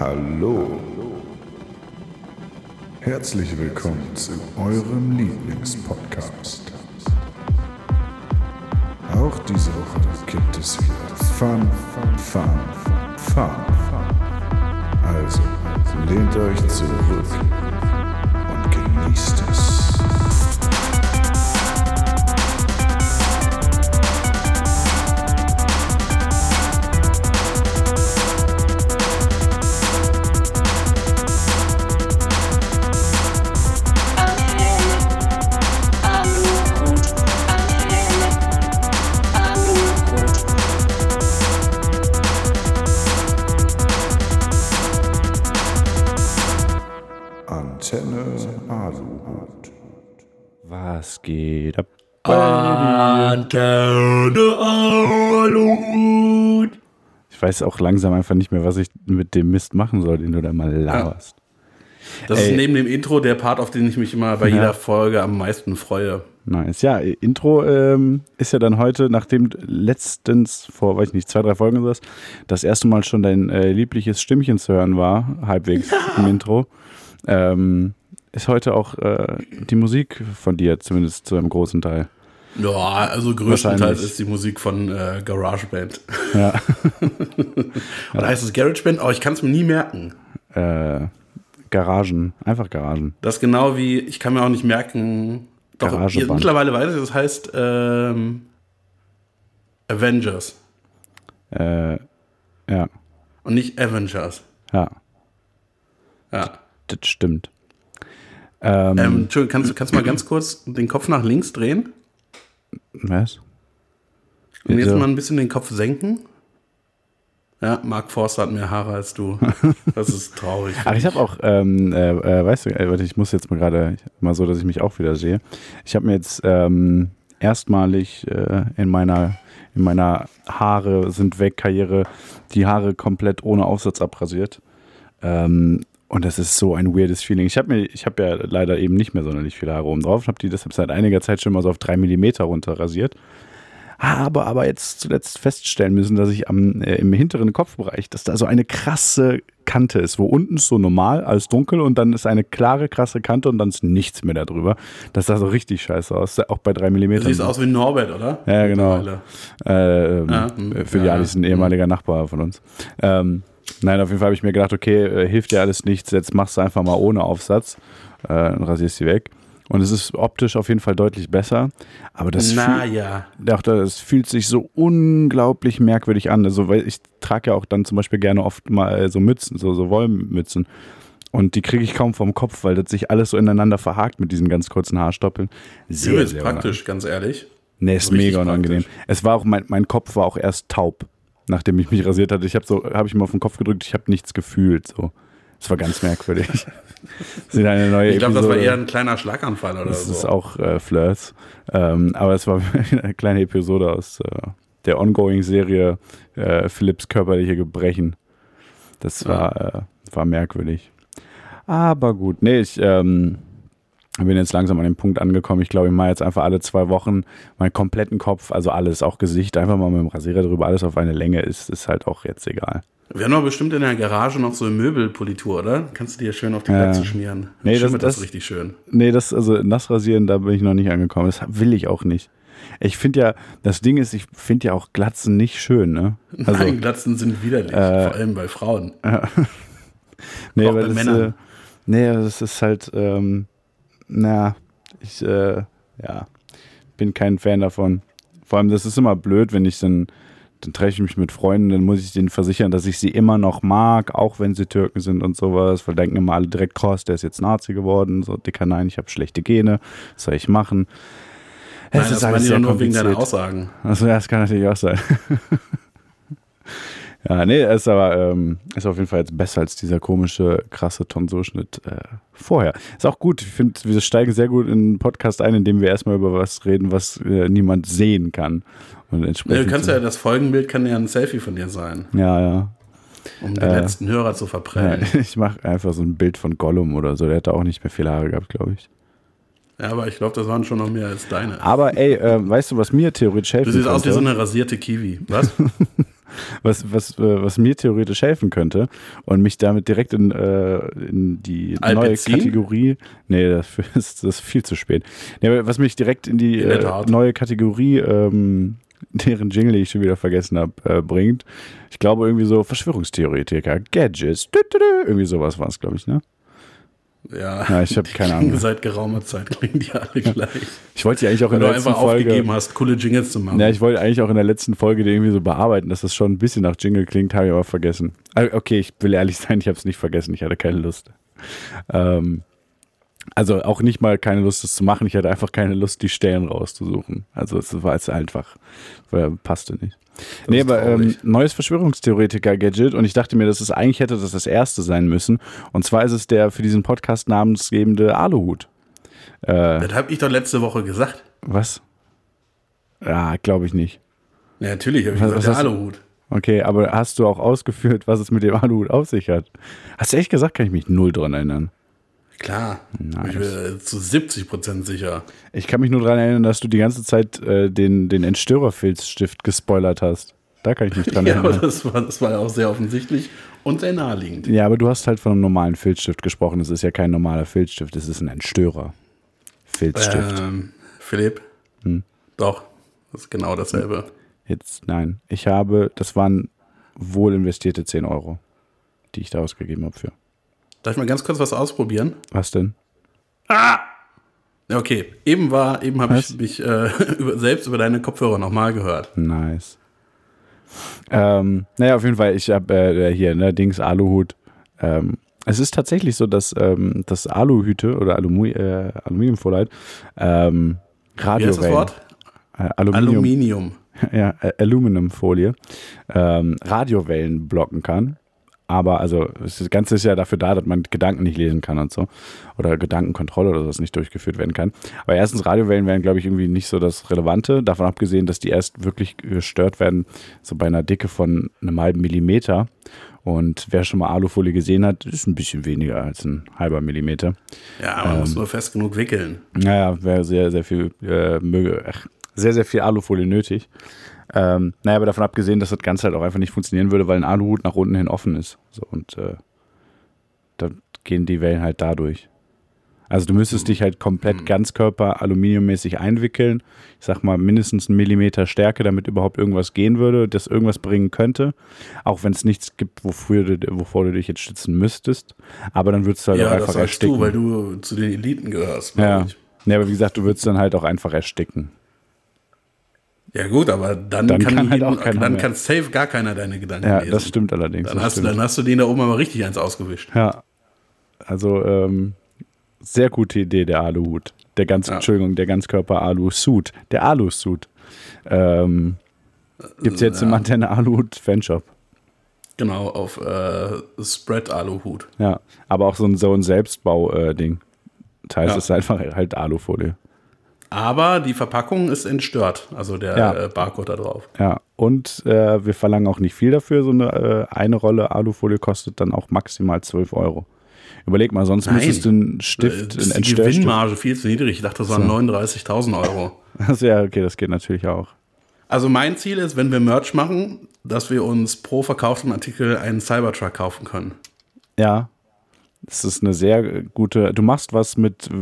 Hallo. Herzlich willkommen zu eurem Lieblingspodcast. Auch diese Woche gibt es wieder Fun, Fun, Fun. Also lehnt euch zurück und genießt es. Weiß auch langsam einfach nicht mehr, was ich mit dem Mist machen soll, den du da mal laberst. Das Ey. ist neben dem Intro der Part, auf den ich mich immer bei Ja. jeder Folge am meisten freue. Nice. Ja, Intro ähm, ist ja dann heute, nachdem letztens vor, weiß ich nicht, zwei, drei Folgen was, das erste Mal schon dein äh, liebliches Stimmchen zu hören war, halbwegs im Intro, ähm, ist heute auch äh, die Musik von dir, zumindest zu einem großen Teil. Ja, also größtenteils ist die Musik von äh, GarageBand. Ja. Oder heißt es GarageBand? Oh, ich kann es mir nie merken. äh, Garagen, einfach Garagen. Das ist genau wie, ich kann mir auch nicht merken. Doch, Garageband. mittlerweile weiß ich, das heißt ähm, Avengers Äh, ja, und nicht Avengers. ja, Ja. das stimmt. Ähm, Ähm, Entschuldigung, kannst, kannst du mal ganz kurz den Kopf nach links drehen? Was? Und jetzt mal ein bisschen den Kopf senken. Ja, Mark Forster hat mehr Haare als du. Das ist traurig. Ach, ich habe auch, ähm, äh, äh, weißt du, äh, warte, ich muss jetzt mal gerade mal so, dass ich mich auch wieder sehe. Ich habe mir jetzt ähm, erstmalig äh, in meiner in meiner Haare sind weg Karriere die Haare komplett ohne Aufsatz abrasiert. Ähm, und das ist so ein weirdes Feeling. Ich habe mir, ich habe ja leider eben nicht mehr sonderlich viele Haare oben drauf. Ich habe die deshalb seit einiger Zeit schon mal so auf drei Millimeter runter rasiert. Habe aber jetzt zuletzt feststellen müssen, dass ich am, äh, im hinteren Kopfbereich, dass da so eine krasse Kante ist, wo unten ist so normal, alles dunkel und dann ist eine klare, krasse Kante und dann ist nichts mehr darüber. Das sah so richtig scheiße aus, auch bei drei Du Millimetern. siehst aus wie Norbert, oder? Ja, genau. Äh, ähm, Ja, hm, für die ja, Alis ein ehemaliger Nachbar von uns. Ähm, nein, auf jeden Fall habe ich mir gedacht, okay, äh, hilft dir alles nichts, jetzt machst du einfach mal ohne Aufsatz äh, und rasierst sie weg. Und es ist optisch auf jeden Fall deutlich besser. Aber das, fühl, Naja. doch, das fühlt sich so unglaublich merkwürdig an. Also, weil ich trage ja auch dann zum Beispiel gerne oft mal äh, so Mützen, so, so Wollmützen. Und die kriege ich kaum vom Kopf, weil das sich alles so ineinander verhakt mit diesen ganz kurzen Haarstoppeln. Sehr, Übelst sehr praktisch, ganz ehrlich. Nee, ist Richtig mega unangenehm. praktisch. Es war auch, mein, mein Kopf war auch erst taub, nachdem ich mich rasiert hatte. Ich habe so, habe ich mal auf den Kopf gedrückt, ich habe nichts gefühlt. So. Das war ganz merkwürdig. das ist eine neue Ich glaube, das war eher ein kleiner Schlaganfall oder Das so. ist auch äh, Flirts. Ähm, aber es war eine kleine Episode aus äh, der Ongoing-Serie äh, Philipps körperliche Gebrechen. Das war, äh, war merkwürdig. Aber gut, nee, ich ähm, bin jetzt langsam an dem Punkt angekommen. Ich glaube, ich mache jetzt einfach alle zwei Wochen meinen kompletten Kopf, also alles, auch Gesicht, einfach mal mit dem Rasierer drüber, alles auf eine Länge ist, ist halt auch jetzt egal. Wir haben doch bestimmt in der Garage noch so eine Möbelpolitur, oder? Kannst du dir schön auf die. Plätze schmieren. Nee, das- das, das- richtig schön. Nee, das, also nass rasieren, da bin ich noch nicht angekommen. Das will ich auch nicht. Ich finde ja, das Ding ist, ich finde ja auch Glatzen nicht schön, ne? Also, Nein, Glatzen sind widerlich, äh, vor allem bei Frauen. nee, auch bei das, Männern. Äh, nee, das ist halt, ähm, na, ich, äh, ja, bin kein Fan davon. Vor allem, das ist immer blöd, wenn ich dann, dann treffe ich mich mit Freunden, dann muss ich denen versichern, dass ich sie immer noch mag, auch wenn sie Türken sind und sowas, weil denken immer alle direkt, krass, der ist jetzt Nazi geworden, so dicker, nein, ich habe schlechte Gene, was soll ich machen? Nein, Es das ist meine alles ich sehr nur wegen deiner. Aussagen. Also das kann natürlich auch sein. ja, nee, ist aber ähm, ist auf jeden Fall jetzt besser als dieser komische, krasse Tonsurschnitt äh, vorher. Ist auch gut. Ich finde, wir steigen sehr gut in einen Podcast ein, in dem wir erstmal über was reden, was äh, niemand sehen kann. Und Ja, entsprechend. du kannst ja, das Folgenbild kann ja ein Selfie von dir sein, ja, ja. um den Äh, letzten Hörer zu ja verprellen. ich mache einfach so ein Bild von Gollum oder so. Der hat da auch nicht mehr viele Haare gehabt, glaube ich. Ja, aber ich glaube, das waren schon noch mehr als deine. Aber ey, äh, weißt du, was mir theoretisch helfen Du siehst könnte? aus wie so eine rasierte Kiwi. Was? was, was, äh, was mir theoretisch helfen könnte und mich damit direkt in, äh, in die neue Alpezin? Kategorie. Nee, dafür ist das ist viel zu spät. Nee, was mich direkt in die In äh, neue Kategorie, ähm, deren Jingle ich schon wieder vergessen habe, äh, bringt. Ich glaube irgendwie so Verschwörungstheoretiker, Gadgets, dü, dü, dü, irgendwie sowas war es, glaube ich, ne? Ja, Ja, ich hab die keine Ahnung. Seit geraumer Zeit klingen die alle gleich. Ich wollte ja eigentlich auch Weil in der letzten einfach Folge. aufgegeben hast, coole Jingles zu machen. Ja, ich wollte eigentlich auch in der letzten Folge die irgendwie so bearbeiten, dass das schon ein bisschen nach Jingle klingt, habe ich aber vergessen. Ah, Okay, ich will ehrlich sein, ich habe es nicht vergessen, ich hatte keine Lust. Ähm, also auch nicht mal keine Lust, das zu machen, ich hatte einfach keine Lust, die Stellen rauszusuchen. Also es war jetzt einfach, weil passte nicht. nee, ist aber ähm, neues Verschwörungstheoretiker-Gadget und ich dachte mir, dass es eigentlich hätte das das erste sein müssen. Und zwar ist es der für diesen Podcast namensgebende Aluhut. Äh, Das habe ich doch letzte Woche gesagt. was? Ja, glaube ich nicht. Ja, natürlich habe ich Was- gesagt, was der Aluhut. Okay, aber hast du auch ausgeführt, was es mit dem Aluhut auf sich hat? Hast du echt gesagt, kann ich mich null dran erinnern. Klar, Nice. ich bin äh, zu 70 Prozent sicher. Ich kann mich nur dran erinnern, dass du die ganze Zeit äh, den, den Entstörerfilzstift gespoilert hast. Da kann ich mich dran Ja, aber erinnern. das war, das war ja auch sehr offensichtlich und sehr naheliegend. Ja, aber du hast halt von einem normalen Filzstift gesprochen. Es ist ja kein normaler Filzstift, es ist ein Entstörer. Filzstift. Ähm, Philipp, Hm. doch, das ist genau dasselbe. Jetzt, nein. Ich habe, das waren wohl investierte 10 Euro, die ich da ausgegeben habe für. Darf ich mal ganz kurz was ausprobieren? Was denn? Ja, Okay, eben war, eben habe ich mich äh, über, selbst über deine Kopfhörer nochmal gehört. Nice. Ähm, naja, auf jeden Fall, ich habe äh, hier, ne, Dings, Aluhut. Ähm, es ist tatsächlich so, dass, ähm, dass Aluhüte oder Alumi äh, Aluminiumfoleit ähm, Wie heißt das Wort? äh, Aluminium, Aluminium. ja, äh, Aluminumfolie, ähm, Radiowellen blocken kann. Aber also das Ganze ist ja dafür da, dass man Gedanken nicht lesen kann und so. Oder Gedankenkontrolle oder sowas nicht durchgeführt werden kann. Aber erstens, Radiowellen wären, glaube ich, irgendwie nicht so das Relevante. Davon abgesehen, dass die erst wirklich gestört werden, so bei einer Dicke von einem halben Millimeter. Und wer schon mal Alufolie gesehen hat, ist ein bisschen weniger als ein halber Millimeter. Ja, man Ähm. muss nur fest genug wickeln. Naja, wäre sehr, sehr viel, äh, möge, sehr, sehr viel Alufolie nötig. Ähm, naja, aber davon abgesehen, dass das Ganze halt auch einfach nicht funktionieren würde, weil ein Aluhut nach unten hin offen ist. So, und äh, da gehen die Wellen halt dadurch. Also du müsstest dich halt komplett ganzkörper aluminiummäßig einwickeln. Ich sag mal mindestens einen Millimeter Stärke, damit überhaupt irgendwas gehen würde, das irgendwas bringen könnte. Auch wenn es nichts gibt, wofür du, wovor du dich jetzt schützen müsstest. Aber dann würdest du halt auch Ja, das einfach sagst ersticken. du, weil du zu den Eliten gehörst. Ja. Ich. ja, aber wie gesagt, du würdest dann halt auch einfach ersticken. Ja gut, aber dann, Dann kann, kann halt auch keiner dann mehr. kann safe gar keiner deine Gedanken Ja, lesen. das stimmt allerdings. Dann hast, du, stimmt. dann hast du den da oben aber richtig eins ausgewischt. Ja. Also, ähm, sehr gute Idee, der Aluhut. Der ganz, Ja. Entschuldigung, der Ganzkörper-Alu-Suit. Der Alu-Suit. Ähm, Gibt es jetzt im Ja. Antenne Aluhut Fanshop. Genau, auf äh, Spread Aluhut. Ja. Aber auch so ein, so ein Selbstbau-Ding. Das heißt, Ja. es ist einfach halt Alufolie. Aber die Verpackung ist entstört, also der Ja. äh, Barcode da drauf. Ja. Und äh, wir verlangen auch nicht viel dafür. So eine, äh, eine Rolle Alufolie kostet dann auch maximal 12 Euro. Überleg mal, sonst Nein. müsstest du einen Stift, Äh, einen die. Gewinnmarge viel zu niedrig. Ich dachte, das waren 39.000 Euro. Also, ja, okay, das geht natürlich auch. Also mein Ziel ist, wenn wir Merch machen, dass wir uns pro verkauften Artikel einen Cybertruck kaufen können. Ja. Das ist eine sehr gute. Du machst was mit, äh,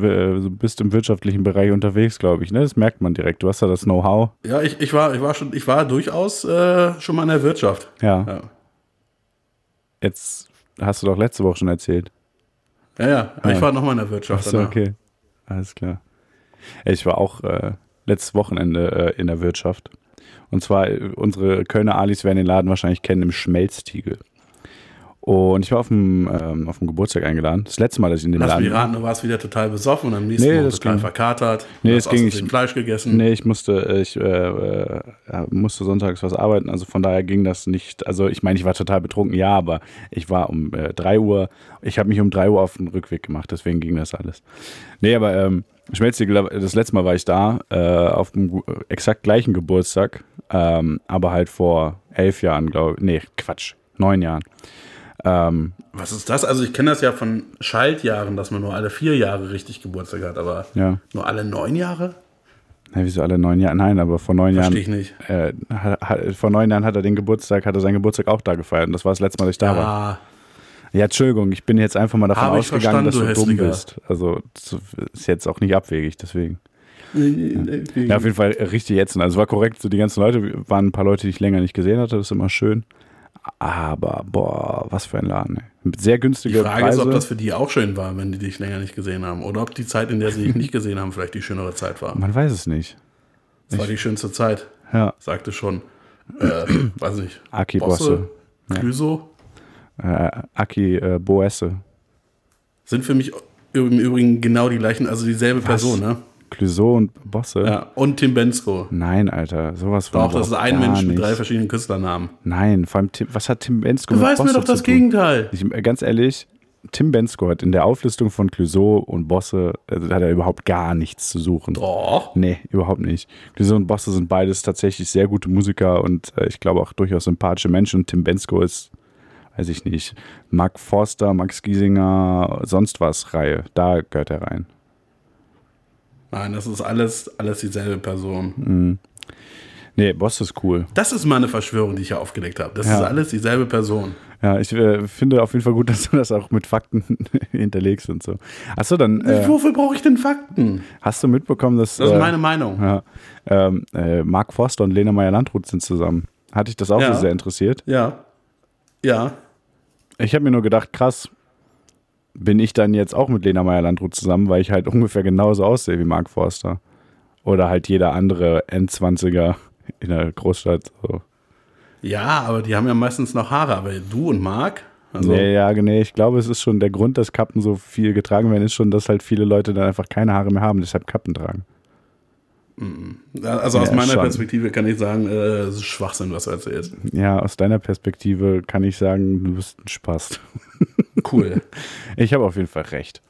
du bist im wirtschaftlichen Bereich unterwegs, glaube ich. Ne? Das merkt man direkt. Du hast ja das Know-how. Ja, ich, ich, war, ich, war schon, ich war durchaus äh, schon mal in der Wirtschaft. Ja. Ja, Jetzt hast du doch letzte Woche schon erzählt. ja, ja aber Ja. ich war noch mal in der Wirtschaft. Danach. okay. Alles klar. Ich war auch äh, letztes Wochenende äh, in der Wirtschaft. Und zwar, äh, unsere Kölner Alis werden den Laden wahrscheinlich kennen, im Schmelztiegel. Und ich war auf dem, ähm, auf dem Geburtstag eingeladen. Das letzte Mal, dass ich in dem Lass mich Laden raten, du warst wieder total besoffen und am nächsten Nee, das total ging. verkatert. Nee, Du das hast ging. Versehen Fleisch gegessen. Nee, ich musste, ich äh, äh, musste sonntags was arbeiten, also von daher ging das nicht. Also ich meine, ich war total betrunken, ja, aber ich war um äh, 3 Uhr, ich habe mich um 3 Uhr auf den Rückweg gemacht, deswegen ging das alles. Nee, aber ähm, Schmelztiegel, das letzte Mal war ich da, äh, auf dem exakt gleichen Geburtstag, ähm, aber halt vor elf Jahren, glaube ich, nee, Quatsch, neun Jahren. Ähm, Was ist das? Also ich kenne das ja von Schaltjahren, dass man nur alle vier Jahre richtig Geburtstag hat, aber ja. nur alle neun Jahre? Na, wieso alle neun Jahre? Nein, aber vor neun Jahren. Verstehe ich nicht. Äh, hat, hat, vor neun Jahren hat er den Geburtstag, hat er seinen Geburtstag auch da gefeiert. Und das war das letzte Mal, dass ich da war. Ah, Ja, Entschuldigung, ich bin jetzt einfach mal davon ausgegangen, dass du, verstanden, dumm du bist. Also das ist jetzt auch nicht abwegig, deswegen. Ja, auf jeden Fall richtig ätzend. Also es war korrekt, so die ganzen Leute, waren ein paar Leute, die ich länger nicht gesehen hatte, das ist immer schön. Aber, boah, was für ein Laden. Mit sehr die günstige Frage Preise. ist, ob das für die auch schön war, wenn die dich länger nicht gesehen haben. Oder ob die Zeit, in der sie dich nicht gesehen haben, vielleicht die schönere Zeit war. Man weiß es nicht. Das war die schönste Zeit, Ja, sagte schon. Äh, weiß nicht. Aki Bosse. Clüso Äh, Aki äh, Boesse. sind für mich im Übrigen genau die gleichen, also dieselbe Person, ne? Clouseau und Bosse. Ja. Und Tim Bensko. Nein, Alter, sowas von Doch, das ist ein Mensch mit nicht. drei verschiedenen Künstlernamen. Nein, vor allem Tim, was hat Tim Bensko Beweis mir Bosse doch das? Gegenteil. Ich, äh, ganz ehrlich, Tim Bensko hat in der Auflistung von Clouseau und Bosse, äh, hat er überhaupt gar nichts zu suchen. Doch. Nee, überhaupt nicht. Clouseau und Bosse sind beides tatsächlich sehr gute Musiker und äh, ich glaube auch durchaus sympathische Menschen. Und Tim Bensko ist, weiß ich nicht, Mark Forster, Max Giesinger, sonst was Reihe. Da gehört er rein. Nein, das ist alles, alles dieselbe Person. Nee, Bosse ist cool. Das ist mal eine Verschwörung, die ich ja aufgedeckt habe. Das Ja. ist alles dieselbe Person. Ja, ich äh, finde auf jeden Fall gut, dass du das auch mit Fakten hinterlegst und so. Achso, dann äh, Wofür brauche ich denn Fakten? hast du mitbekommen, dass. Das ist äh, meine Meinung. Ja, ähm, äh, Mark Forster und Lena Meyer-Landrut sind zusammen. Hat dich das auch Ja. so sehr interessiert? Ja. Ja. Ich habe mir nur gedacht, krass, bin ich dann jetzt auch mit Lena Meyer-Landrut zusammen, weil ich halt ungefähr genauso aussehe wie Mark Forster. Oder halt jeder andere Endzwanziger in der Großstadt. So. Ja, aber die haben ja meistens noch Haare. Aber du und Marc? Also, nee, ja, nee, ich glaube, es ist schon der Grund, dass Kappen so viel getragen werden, ist schon, dass halt viele Leute dann einfach keine Haare mehr haben, deshalb Kappen tragen. also aus Ja, meiner schon. Perspektive kann ich sagen, äh, es ist Schwachsinn, was du erzählst. Ja, aus deiner Perspektive kann ich sagen, du bist ein Spaß. Cool. Ich habe auf jeden Fall recht.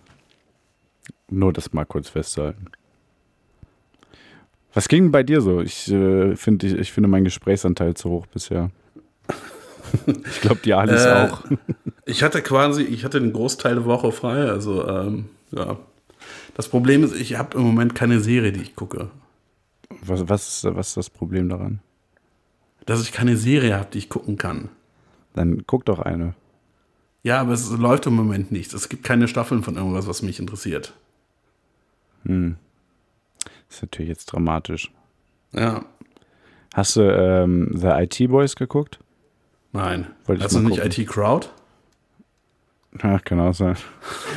Nur das mal kurz festzuhalten. Was ging bei dir so? Ich, äh, find, ich, ich finde meinen Gesprächsanteil zu hoch bisher. ich glaube, die Alice Äh, auch. Ich hatte quasi, ich hatte den Großteil der Woche frei. Also, ähm, ja. Das Problem ist, ich habe im Moment keine Serie, die ich gucke. Was, was, was ist das Problem daran? Dass ich keine Serie habe, die ich gucken kann. Dann guck doch eine. Ja, aber es läuft im Moment nicht. Es gibt keine Staffeln von irgendwas, was mich interessiert. ist natürlich jetzt dramatisch. Ja, Hast du ähm, The IT Boys geguckt? nein. Wollte Hast du nicht gucken. IT Crowd? Ach, kann auch sein.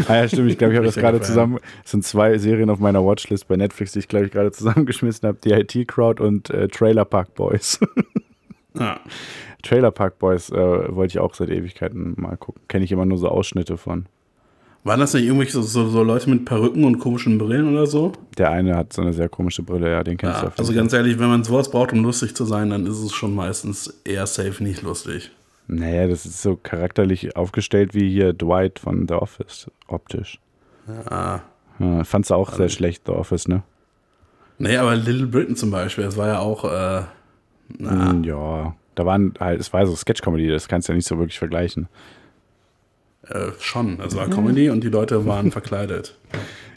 ah ja, stimmt. Ich glaube, ich habe das gerade zusammen. Es sind zwei Serien auf meiner Watchlist bei Netflix, die ich, glaube ich, gerade zusammengeschmissen habe. Die IT Crowd und äh, Trailer Park Boys. Ja. Trailer Park Boys äh, wollte ich auch seit Ewigkeiten mal gucken. Kenne ich immer nur so Ausschnitte von. Waren das nicht irgendwelche so, so, so Leute mit Perücken und komischen Brillen oder so? Der eine hat so eine sehr komische Brille, ja, den kennst du Ja, auf jeden also ganz ehrlich, wenn man sowas braucht, um lustig zu sein, dann ist es schon meistens eher safe nicht lustig. Naja, das ist so charakterlich aufgestellt wie hier Dwight von The Office, optisch. Ja. Ja, fandst du auch sehr schlecht, The Office, ne? Nee, aber Little Britain zum Beispiel, das war ja auch, äh, na, Mm, Ja, da waren halt, es war so Sketch-Comedy, das kannst du ja nicht so wirklich vergleichen. äh, schon. Es war Comedy und die Leute waren verkleidet.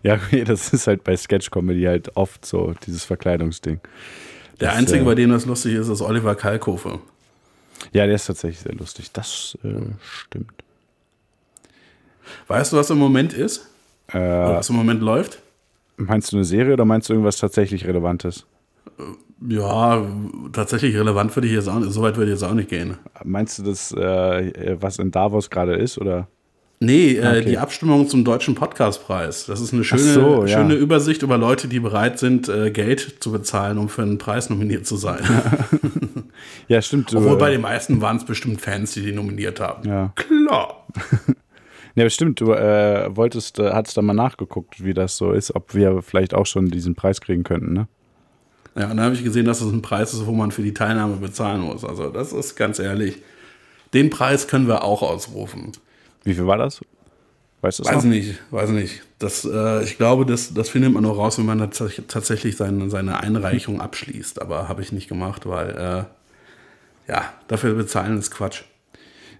Ja, okay, das ist halt bei Sketch-Comedy halt oft so, dieses Verkleidungsding. Der Das, Einzige, äh, bei dem das lustig ist, ist Oliver Kalkofe. Ja, der ist tatsächlich sehr lustig. Das äh, stimmt. Weißt du, was im Moment ist? Äh, was im Moment läuft? meinst du eine Serie oder meinst du irgendwas tatsächlich Relevantes? Ja, tatsächlich relevant würde ich jetzt auch nicht, so weit würde ich jetzt auch nicht gehen. Meinst du das, äh, was in Davos gerade ist? Oder? Nee, äh, Okay. die Abstimmung zum Deutschen Podcastpreis. Das ist eine schöne, so, ja. schöne Übersicht über Leute, die bereit sind, äh, Geld zu bezahlen, um für einen Preis nominiert zu sein. Ja, stimmt. Obwohl bei äh, den meisten waren es bestimmt Fans, die die nominiert haben. ja. Klar. ja, stimmt. Du äh, wolltest, äh, hattest da mal nachgeguckt, wie das so ist, ob wir vielleicht auch schon diesen Preis kriegen könnten, ne? Ja, und dann habe ich gesehen, dass es ein Preis ist, wo man für die Teilnahme bezahlen muss. Also das ist ganz ehrlich. Den Preis können wir auch ausrufen. Wie viel war das? Weißt du es Weiß noch? nicht, weiß nicht. Das, äh, ich glaube, das, das findet man nur raus, wenn man tats- tatsächlich seine, seine Einreichung abschließt. Aber habe ich nicht gemacht, weil äh, ja, dafür bezahlen ist Quatsch.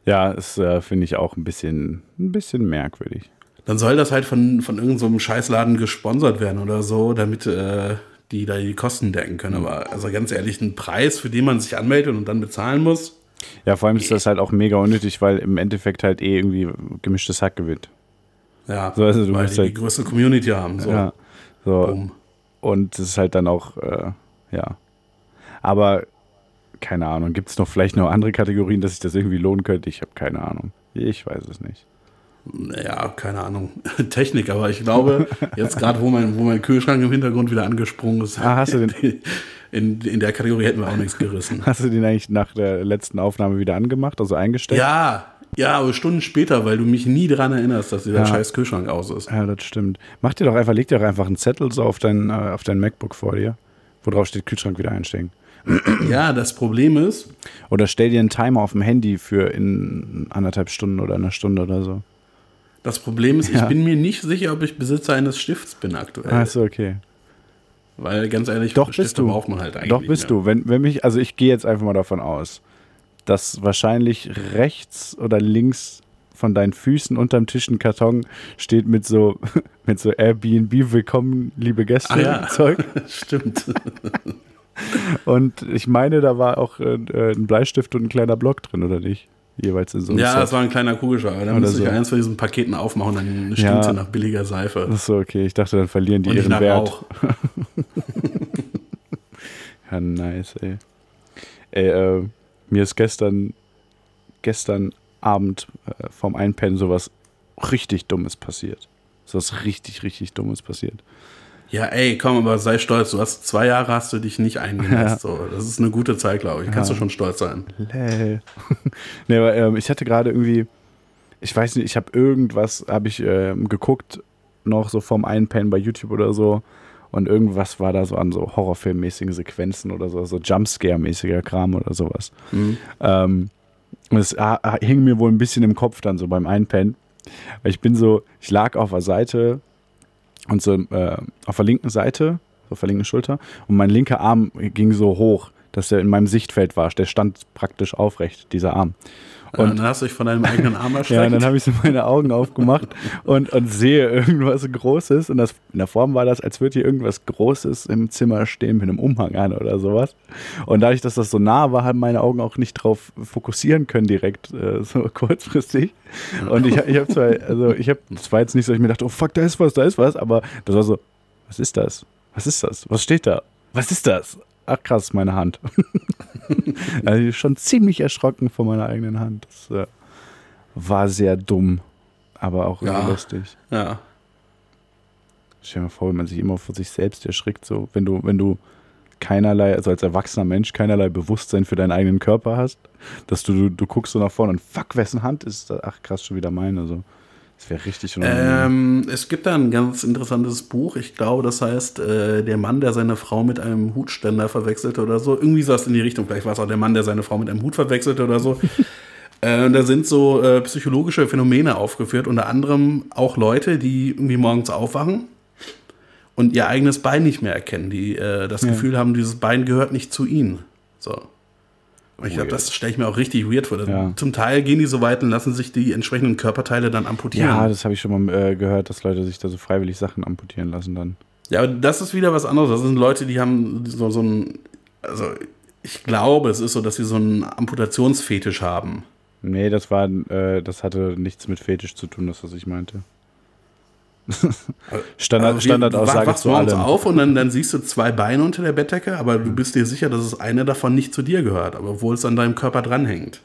Ja, das äh, finde ich auch ein bisschen, ein bisschen merkwürdig. Dann soll das halt von, von irgendeinem so Scheißladen gesponsert werden oder so, damit äh, die da die Kosten decken können. Aber also ganz ehrlich, ein Preis, für den man sich anmeldet und dann bezahlen muss. Ja, vor allem ist das halt auch mega unnötig, weil im Endeffekt halt eh irgendwie gemischtes Hack gewinnt. Ja, So, also du weil die halt- die größte Community haben. So. Ja. So, Boom. und es ist halt dann auch, äh, ja. Aber keine Ahnung, gibt es noch vielleicht noch andere Kategorien, dass sich das irgendwie lohnen könnte? Ich habe keine Ahnung. Ich weiß es nicht. Ja, keine Ahnung, Technik, aber ich glaube, jetzt gerade, wo mein, wo mein Kühlschrank im Hintergrund wieder angesprungen ist, Ah, hast du den- in, in der Kategorie hätten wir auch nichts gerissen. Hast du den eigentlich nach der letzten Aufnahme wieder angemacht, also eingestellt? Ja, ja, aber Stunden später, weil du mich nie daran erinnerst, dass dieser Ja. scheiß Kühlschrank aus ist. Ja, das stimmt. Mach dir doch einfach, leg dir doch einfach einen Zettel so auf dein, äh, auf dein MacBook vor dir, wo drauf steht Kühlschrank wieder einstellen. Ja, das Problem ist, Oder stell dir einen Timer auf dem Handy für in anderthalb Stunden oder einer Stunde oder so. Das Problem ist, Ja. ich bin mir nicht sicher, ob ich Besitzer eines Stifts bin aktuell. Achso, okay. Weil ganz ehrlich, Doch Stifte bist du. braucht man halt eigentlich. Doch bist mehr. du. Wenn, wenn mich, also ich gehe jetzt einfach mal davon aus, dass wahrscheinlich rechts oder links von deinen Füßen unterm Tisch ein Karton steht mit so, mit so Airbnb Willkommen, liebe Gäste Ah, ja. Zeug. Stimmt. Und ich meine, da war auch äh, ein Bleistift und ein kleiner Block drin, oder nicht? Jeweils in so einem ja, Set. das war ein kleiner Kugelschreiber. Da Oder musste so. ich eins von diesen Paketen aufmachen, dann stinkt Ja. sie nach billiger Seife. Ach so, okay. Ich dachte, dann verlieren die Und ihren Wert. Rauch. Ja, nice, ey. Ey, äh, mir ist gestern, gestern Abend äh, vorm Einpennen sowas richtig Dummes passiert. Sowas richtig, richtig Dummes passiert. Ja, ey, komm, aber sei stolz. Du hast zwei Jahre hast du dich nicht eingenässt. So. Das ist eine gute Zeit, glaube ich. Kannst du schon stolz sein. Lel. nee, aber ähm, ich hatte gerade irgendwie, ich weiß nicht, ich habe irgendwas, habe ich ähm, geguckt, noch so vorm Einpennen bei YouTube oder so. Und irgendwas war da so an so Horrorfilmmäßigen Sequenzen oder so, so Jumpscare-mäßiger Kram oder sowas. Ähm, und es ah, ah, hing mir wohl ein bisschen im Kopf dann so beim Einpennen. Ich bin so, ich lag auf der Seite und so äh, auf der linken Seite, auf der linken Schulter, und mein linker Arm ging so hoch, dass er in meinem Sichtfeld war. Der stand praktisch aufrecht, dieser Arm. Und dann hast du dich von deinem eigenen Arm Ja, erschreckt. und dann habe ich so meine Augen aufgemacht und, und sehe irgendwas Großes. Und das, in der Form war das, als würde hier irgendwas Großes im Zimmer stehen mit einem Umhang an oder sowas. Und dadurch, dass das so nah war, haben meine Augen auch nicht drauf fokussieren können direkt, äh, so kurzfristig. Und ich, ich habe zwar, also ich habe, das war jetzt nicht so, ich mir dachte, oh fuck, da ist was, da ist was, aber das war so, was ist das? Was ist das? Was steht da? Was ist das? Ach krass, meine Hand. also schon ziemlich erschrocken von meiner eigenen Hand. Das äh, war sehr dumm, aber auch Ja. lustig. ja. Stell dir mal vor, wenn man sich immer vor sich selbst erschrickt, so wenn du, wenn du keinerlei, also als erwachsener Mensch keinerlei Bewusstsein für deinen eigenen Körper hast, dass du, du, du guckst so nach vorne und fuck, wessen Hand ist das? Ach krass, schon wieder meine. So. Das wäre richtig. Ähm, es gibt da ein ganz interessantes Buch. Ich glaube, das heißt äh, Der Mann, der seine Frau mit einem Hutständer verwechselte oder so. Irgendwie sowas in die Richtung. Vielleicht war es auch der Mann, der seine Frau mit einem Hut verwechselte oder so. äh, da sind so äh, psychologische Phänomene aufgeführt. Unter anderem auch Leute, die irgendwie morgens aufwachen und ihr eigenes Bein nicht mehr erkennen. Die äh, das Ja. Gefühl haben, dieses Bein gehört nicht zu ihnen. So. Ich glaube, das stelle ich mir auch richtig weird vor. Ja. Zum Teil gehen die so weit und lassen sich die entsprechenden Körperteile dann amputieren. ja, das habe ich schon mal äh, gehört, dass Leute sich da so freiwillig Sachen amputieren lassen dann. Ja, aber das ist wieder was anderes. Das sind Leute, die haben so, so ein. Also, ich glaube, es ist so, dass sie so einen Amputationsfetisch haben. Nee, das war, äh, das hatte nichts mit Fetisch zu tun, das, was ich meinte. Standard, Also, wie- Standardaussage Du wachst zu allem. auf und dann, dann siehst du zwei Beine unter der Bettdecke, aber du bist dir sicher, dass es eine davon nicht zu dir gehört, obwohl es an deinem Körper dranhängt.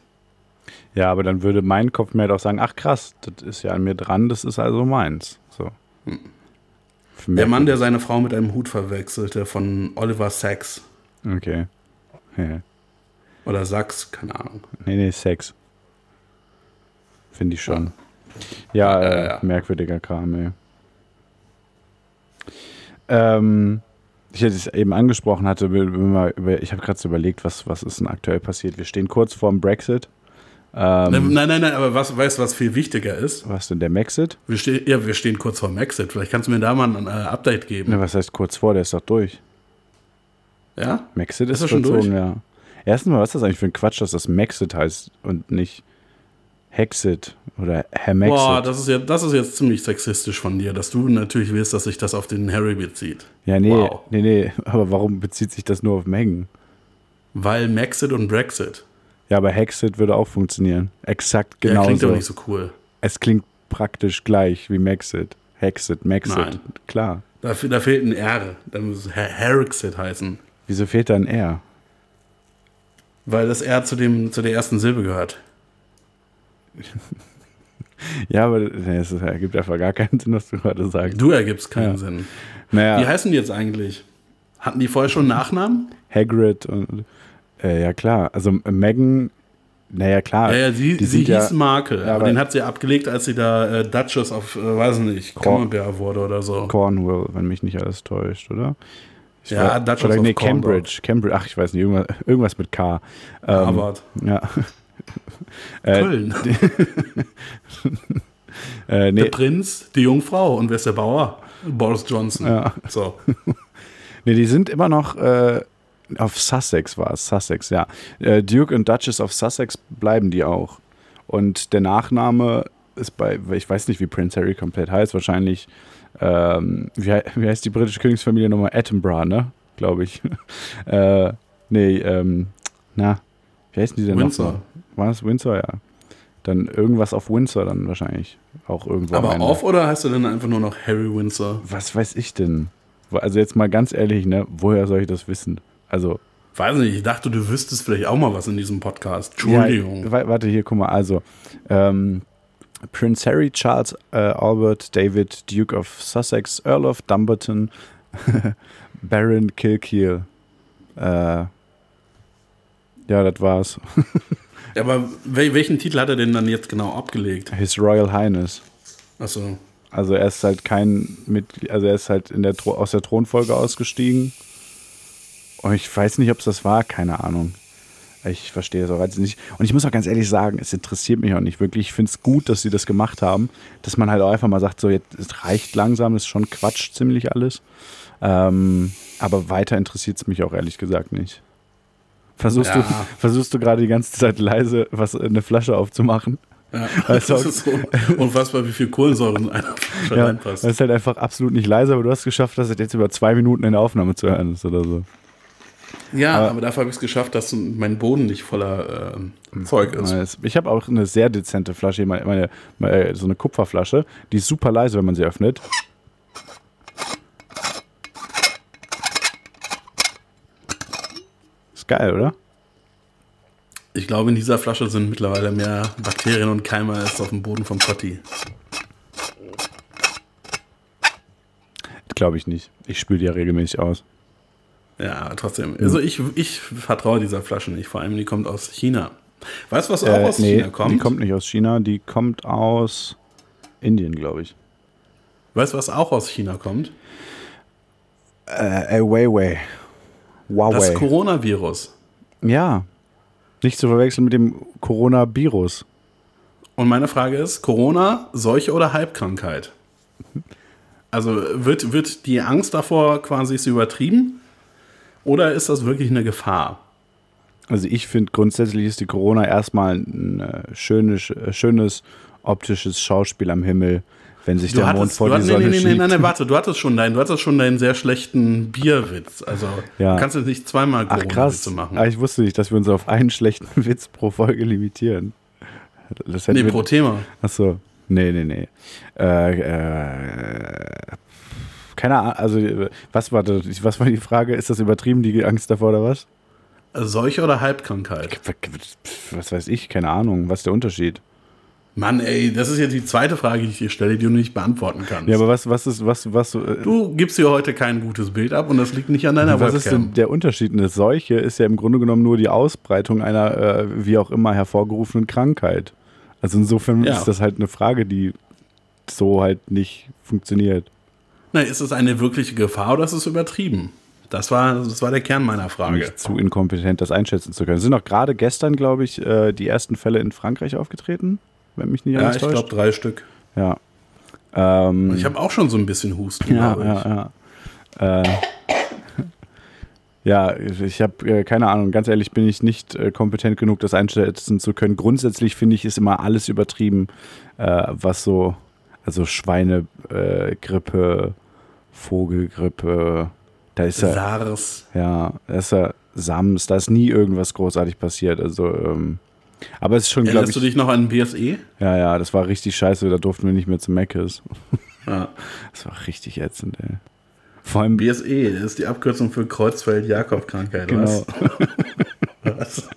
Ja, aber dann würde mein Kopf mir doch sagen, ach krass, das ist ja an mir dran, das ist also meins. So. Für Der Mann, der seine Frau mit einem Hut verwechselte, von Oliver Sacks. Okay. Ja. Oder Sachs, keine Ahnung. Nee, nee, Sex. Finde ich schon. Ja, Ja, äh, ja. merkwürdiger Kram, ey. Ähm, ich hätte es eben angesprochen hatte, ich habe gerade so überlegt, was, was ist denn aktuell passiert. Wir stehen kurz vorm Brexit. Ähm, nein, nein, nein, aber was, weißt du, was viel wichtiger ist? was denn der Maxit? Wir, ja, wir stehen kurz vor dem Exit. Vielleicht kannst du mir da mal ein äh, Update geben. Ne, was heißt kurz vor? Der ist doch durch. Ja? Maxit Ist ist, schon vollzogen, ja. Erstens mal, was ist das eigentlich für ein Quatsch, dass das Maxit heißt und nicht Hexit oder Hemexit. Boah, das ist, ja, das ist jetzt ziemlich sexistisch von dir, dass du natürlich willst, dass sich das auf den Harry bezieht. ja, nee, Wow. nee, nee, aber warum bezieht sich das nur auf Megan? Weil Maxit und Brexit. Ja, aber Hexit würde auch funktionieren. Exakt Ja, genau klingt doch nicht so cool. Es klingt praktisch gleich wie Maxit. Hexit, Maxit. Nein. Klar. Da, da fehlt ein R. Da muss es Harrixit heißen. Wieso fehlt da ein R? Weil das R zu, dem, zu der ersten Silbe gehört. Ja, aber nee, es ergibt einfach gar keinen Sinn, was du gerade sagst. Du ergibst keinen Ja. Sinn. Naja, Wie heißen die jetzt eigentlich? Hatten die vorher schon Nachnamen? Hagrid und äh, ja klar, also Megan, naja klar, Ja, ja, sie, die sie hieß. Ja, aber aber- den hat sie abgelegt, als sie da äh, Duchess of, äh, weiß nicht, Cor- Camembert wurde oder so. Cornwall, wenn mich nicht alles täuscht, oder? Ich Ja, weiß- Duchess of nee, Cornwall. Cambridge, Cambridge, ach, ich weiß nicht, irgendwas, irgendwas mit K. Ähm, Harvard. Ja. Äh, Köln. äh, nee, Der Prinz, die Jungfrau. Und wer ist der Bauer? Boris Johnson. Ja. So. nee, die sind immer noch äh, auf Sussex war es, Sussex, ja. Äh, Duke und Duchess of Sussex bleiben die auch. Und der Nachname ist bei, ich weiß nicht, wie Prince Harry komplett heißt, wahrscheinlich, ähm, wie, wie heißt die britische Königsfamilie nochmal? Attenborough, ne? Glaube ich. äh, nee, ähm, na, wie heißen die denn Windsor. War es Windsor, ja. Dann irgendwas auf Windsor dann wahrscheinlich. Auch irgendwo Aber off oder heißt du dann einfach nur noch Harry Windsor? Was weiß ich denn? Also jetzt mal ganz ehrlich, ne? Woher soll ich das wissen? Also, Weiß nicht, ich dachte, du wüsstest vielleicht auch mal was in diesem Podcast. Entschuldigung. Ja, wa- warte, hier, guck mal. Also, ähm, Prince Harry, Charles äh, Albert, David, Duke of Sussex, Earl of Dumbarton, Baron Kilkeel. Äh, ja, das war's. Aber wel welchen Titel hat er denn dann jetzt genau abgelegt? His Royal Highness. Achso. Also er ist halt kein Mitglied, also er ist halt in der aus der Thronfolge ausgestiegen. Und ich weiß nicht, ob es das war, keine Ahnung. Ich verstehe es auch jetzt nicht. Und ich muss auch ganz ehrlich sagen, es interessiert mich auch nicht wirklich. Ich finde es gut, dass sie das gemacht haben, dass man halt auch einfach mal sagt, so jetzt es reicht langsam, ist schon Quatsch ziemlich alles. Ähm, aber weiter interessiert es mich auch ehrlich gesagt nicht. Versuchst Ja. du, versuchst du gerade die ganze Zeit leise was eine Flasche aufzumachen? Ja, Also- das ist so unfassbar, wie viel Kohlensäure in einer Flasche Ja, reinpasst. das ist halt einfach absolut nicht leise, aber du hast geschafft, dass es jetzt über zwei Minuten in der Aufnahme zu hören ist oder so. Ja, aber- aber, dafür habe ich es geschafft, dass mein Boden nicht voller ähm, Zeug ist. Ich habe auch eine sehr dezente Flasche, meine, meine, meine, so eine Kupferflasche, die ist super leise, wenn man sie öffnet. Geil, oder? Ich glaube, in dieser Flasche sind mittlerweile mehr Bakterien und Keime als auf dem Boden vom Kotti. Glaube ich nicht. Ich spüle die ja regelmäßig aus. Ja, trotzdem. Also ich, ich vertraue dieser Flasche nicht. Vor allem, die kommt aus China. Weißt du, was auch Äh, aus nee, China kommt? die kommt nicht aus China, die kommt aus Indien, glaube ich. Weißt du, was auch aus China kommt? Äh, Weiwei. Das Huawei. Coronavirus. Ja. Nicht zu verwechseln mit dem Coronavirus. Und meine Frage ist, Corona, Seuche oder Halbkrankheit? Also wird, wird die Angst davor quasi sie übertrieben? Oder ist das wirklich eine Gefahr? Also ich finde grundsätzlich ist die Corona erstmal ein äh, schönes, äh, schönes optisches Schauspiel am Himmel, wenn sich der Mond vor du die hattest- Sonne nee, nee, schiebt. nein, nein, warte, du hattest schon deinen, du hattest schon deinen sehr schlechten Bierwitz. Also Ja. du kannst jetzt nicht zweimal Ach krass, Corona-Witze machen. Ah, ich wusste nicht, dass wir uns auf einen schlechten Witz pro Folge limitieren. Das nee, wir, pro Thema. Achso, nee, nee, nee. Äh, äh, keine Ahnung, also was war, das, was war die Frage? Ist das übertrieben, die Angst davor oder was? Seuche oder Halbkrankheit? Was weiß ich, keine Ahnung, was ist der Unterschied? Mann, ey, das ist jetzt die zweite Frage, die ich dir stelle, die du nicht beantworten kannst. Ja, aber was, was ist, was, was, äh, du gibst dir heute kein gutes Bild ab und das liegt nicht an deiner Was ist Webcam. denn der Unterschied? Eine Seuche ist ja im Grunde genommen nur die Ausbreitung einer, äh, wie auch immer, hervorgerufenen Krankheit. Also insofern Ja. ist das halt eine Frage, die so halt nicht funktioniert. Na, ist es eine wirkliche Gefahr oder ist es übertrieben? Das war, das war der Kern meiner Frage. Nicht zu inkompetent, das einschätzen zu können. Es sind auch gerade gestern, glaube ich, äh, die ersten Fälle in Frankreich aufgetreten, wenn mich nicht Ja, alles ich täuscht. glaube drei Stück. ja. Ähm, Ich habe auch schon so ein bisschen Husten, ja, glaube ich. ja, ja. Äh, Ja, ich habe äh, keine Ahnung. Ganz ehrlich bin ich nicht äh, kompetent genug, das einschätzen zu können. Grundsätzlich finde ich, ist immer alles übertrieben, äh, was so, also Schweinegrippe, Vogelgrippe, da ist ja, SARS. ja, da ist ja Sams, da ist nie irgendwas großartig passiert. Also, ähm, aber es ist schon, glaube Erinnerst du ich, dich noch an BSE? ja, ja, das war richtig scheiße. Da durften wir nicht mehr zu Meckes. Ja. Das war richtig ätzend, ey. Vor allem, BSE das ist die Abkürzung für Kreuzfeld-Jakob-Krankheit. genau. Was?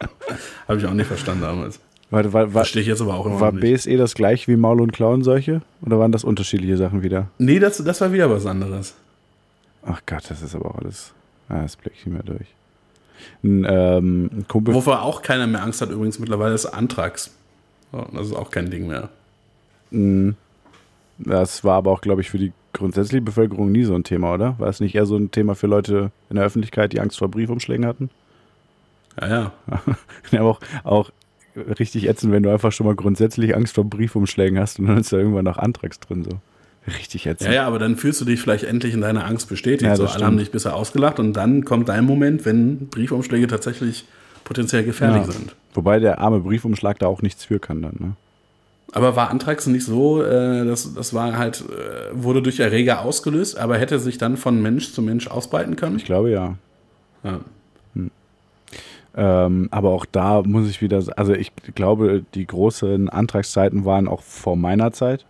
Habe ich auch nicht verstanden damals. War, war, war, Verstehe ich jetzt aber auch immer war nicht. BSE das gleich wie Maul- und Klauenseuche? Oder waren das unterschiedliche Sachen wieder? Nee, das, das war wieder was anderes. Ach Gott, das ist aber auch alles. Ah, das blick ich nicht mehr durch. Ein, ähm, ein Kumpel. Wovor auch keiner mehr Angst hat übrigens mittlerweile ist Anthrax. So, das ist auch kein Ding mehr. mh, Das war aber auch, glaube ich, für die grundsätzliche Bevölkerung nie so ein Thema, oder? War es nicht eher so ein Thema für Leute in der Öffentlichkeit, die Angst vor Briefumschlägen hatten? Ja, ja. Ja, aber auch, auch richtig ätzend, wenn du einfach schon mal grundsätzlich Angst vor Briefumschlägen hast und dann ist da irgendwann noch Antrags drin, so. Richtig ätzend. Ja, ja, aber dann fühlst du dich vielleicht endlich in deiner Angst bestätigt. Ja, so, alle haben dich bisher ausgelacht und dann kommt dein Moment, wenn Briefumschläge tatsächlich potenziell gefährlich Ja. sind. Wobei der arme Briefumschlag da auch nichts für kann dann, ne? Aber war Anthrax nicht so, äh, das, das war halt, äh, wurde durch Erreger ausgelöst, aber hätte sich dann von Mensch zu Mensch ausbreiten können? Ich glaube ja. Ja. Ähm, aber auch da muss ich wieder, also ich glaube, die größeren Antragszeiten waren auch vor meiner Zeit.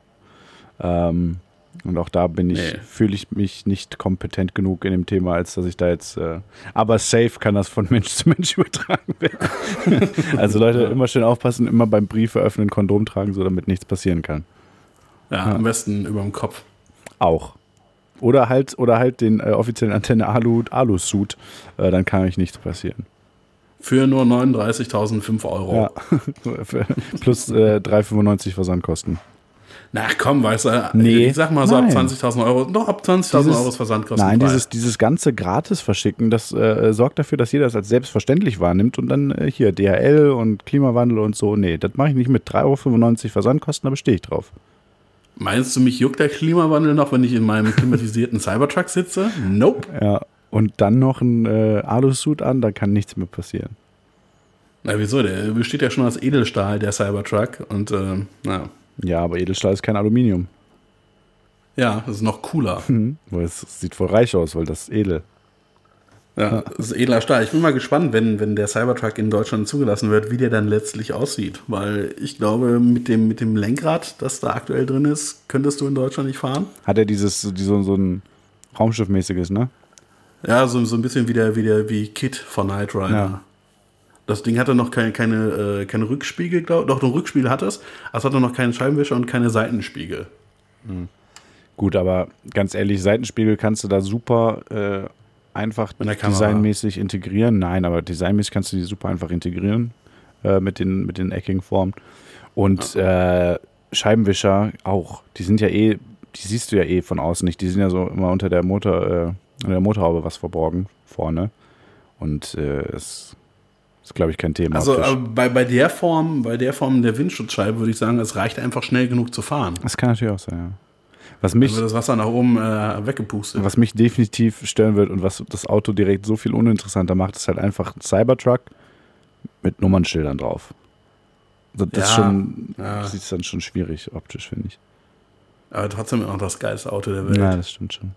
Ähm, und auch da bin ich, Nee. fühle ich mich nicht kompetent genug in dem Thema, als dass ich da jetzt, äh, aber safe kann das von Mensch zu Mensch übertragen werden. also Leute, immer schön aufpassen, immer beim Briefe öffnen, Kondom tragen, so damit nichts passieren kann. Ja, am besten über dem Kopf. Auch. Oder halt, oder halt den äh, offiziellen Antenne Alu, Alu-Suit, äh, dann kann euch nichts passieren. Für nur 39.005 Euro. Ja. Plus äh, 3,95 Versandkosten. Na komm, weißt du, Nee. ich sag mal so Nein. ab 20.000 Euro, doch ab 20.000 Dieses- Euro ist Versandkosten. Nein, dieses, dieses ganze Gratis-Verschicken, das äh, sorgt dafür, dass jeder das als selbstverständlich wahrnimmt und dann äh, hier DHL und Klimawandel und so. Nee, das mache ich nicht mit 3,95 Euro Versandkosten, da bestehe ich drauf. Meinst du, mich juckt der Klimawandel noch, wenn ich in meinem klimatisierten Cybertruck sitze? Nope. Ja. Und dann noch ein äh, Alu-Suit an, da kann nichts mehr passieren. Na wieso, der besteht ja schon aus Edelstahl, der Cybertruck. Und ähm, na, Ja, aber Edelstahl ist kein Aluminium. ja, das ist noch cooler. Mhm. Weil es sieht voll reich aus, weil das ist edel. Ja, das ist edler Stahl. Ich bin mal gespannt, wenn, wenn der Cybertruck in Deutschland zugelassen wird, wie der dann letztlich aussieht. Weil ich glaube, mit dem, mit dem Lenkrad, das da aktuell drin ist, könntest du in Deutschland nicht fahren. Hat er dieses, die, so, so ein Raumschiffmäßiges, ne? Ja, so, so ein bisschen wie, der, wie, der, wie Kit von Knight Rider. Ja. Das Ding hatte noch keine, keine, äh, keine Rückspiegel, glaube Doch, ein Rückspiegel hat es. Aber es hatte noch keinen Scheibenwischer und keine Seitenspiegel. Gut, aber ganz ehrlich, Seitenspiegel kannst du da super äh, einfach designmäßig integrieren. Nein, aber designmäßig kannst du die super einfach integrieren äh, mit, den, mit den eckigen Formen. Und äh, Scheibenwischer auch. Die sind ja eh, die siehst du ja eh von außen nicht. Die sind ja so immer unter der Motor, äh, unter der Motorhaube was verborgen vorne. Und äh, es ist, glaube ich, kein Thema. Also äh, bei, bei der Form, bei der Form der Windschutzscheibe würde ich sagen, es reicht einfach schnell genug zu fahren. das kann natürlich auch sein, ja. Was mich, wird das Wasser nach oben äh, weggepustet. Was mich definitiv stören wird und was das Auto direkt so viel uninteressanter macht, ist halt einfach ein Cybertruck mit Nummernschildern drauf. Also das Ja, ist schon, ja. das ist dann schon schwierig optisch, finde ich. Aber trotzdem immer noch das geilste Auto der Welt. Ja, das stimmt schon.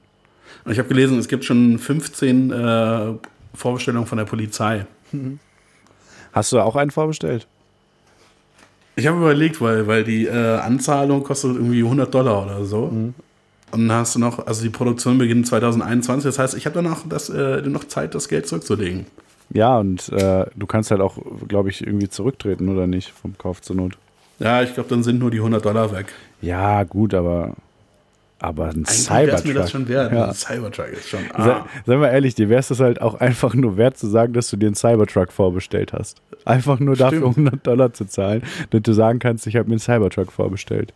Und ich habe gelesen, es gibt schon 15 äh, Vorbestellungen von der Polizei. Hast du auch einen vorbestellt? Ich habe überlegt, weil, weil die äh, Anzahlung kostet irgendwie 100 Dollar oder so. Und dann hast du noch, also die Produktion beginnt 2021. Das heißt, ich habe dann auch das, äh, noch Zeit, das Geld zurückzulegen. Ja, und äh, du kannst halt auch, glaube ich, irgendwie zurücktreten, oder nicht, vom Kauf zur Not. Ja, ich glaube, dann sind nur die 100 Dollar weg. Ja, gut, aber, aber ein Eigentlich Cybertruck. mir das schon wert. Ja. Ein Cybertruck ist schon. Sei, Ah. sei mal ehrlich, dir wäre es das halt auch einfach nur wert zu sagen, dass du dir einen Cybertruck vorbestellt hast. Einfach nur dafür Stimmt. 100 Dollar zu zahlen, damit du sagen kannst, ich habe mir einen Cybertruck vorbestellt.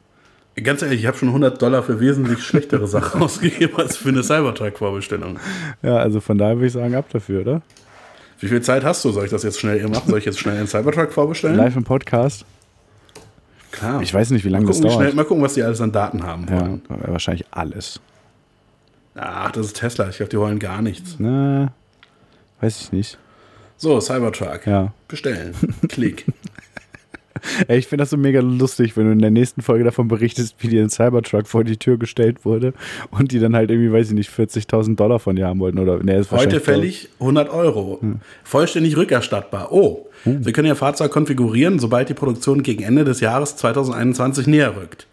Ganz ehrlich, ich habe schon 100 Dollar für wesentlich schlechtere Sachen ausgegeben als für eine Cybertruck-Vorbestellung. Ja, also von daher würde ich sagen, ab dafür, oder? Wie viel Zeit hast du? Soll ich das jetzt schnell hier machen? Soll ich jetzt schnell einen Cybertruck vorbestellen? Live im Podcast. Klar. Ich weiß nicht, wie lange mal das gucken, wie schnell, dauert. mal gucken, was die alles an Daten haben Ja, wollen. wahrscheinlich alles. Ach, das ist Tesla. Ich glaube, die wollen gar nichts. Na, Weiß ich nicht. So, Cybertruck. Ja. Bestellen. Klick. Ey, ich finde das so mega lustig, wenn du in der nächsten Folge davon berichtest, wie dir ein Cybertruck vor die Tür gestellt wurde und die dann halt irgendwie, weiß ich nicht, 40.000 Dollar von dir haben wollten. Oder, nee, Heute fällig 100 Euro. Vollständig rückerstattbar. Oh, Sie können Ihr Fahrzeug konfigurieren, sobald die Produktion gegen Ende des Jahres 2021 näher rückt.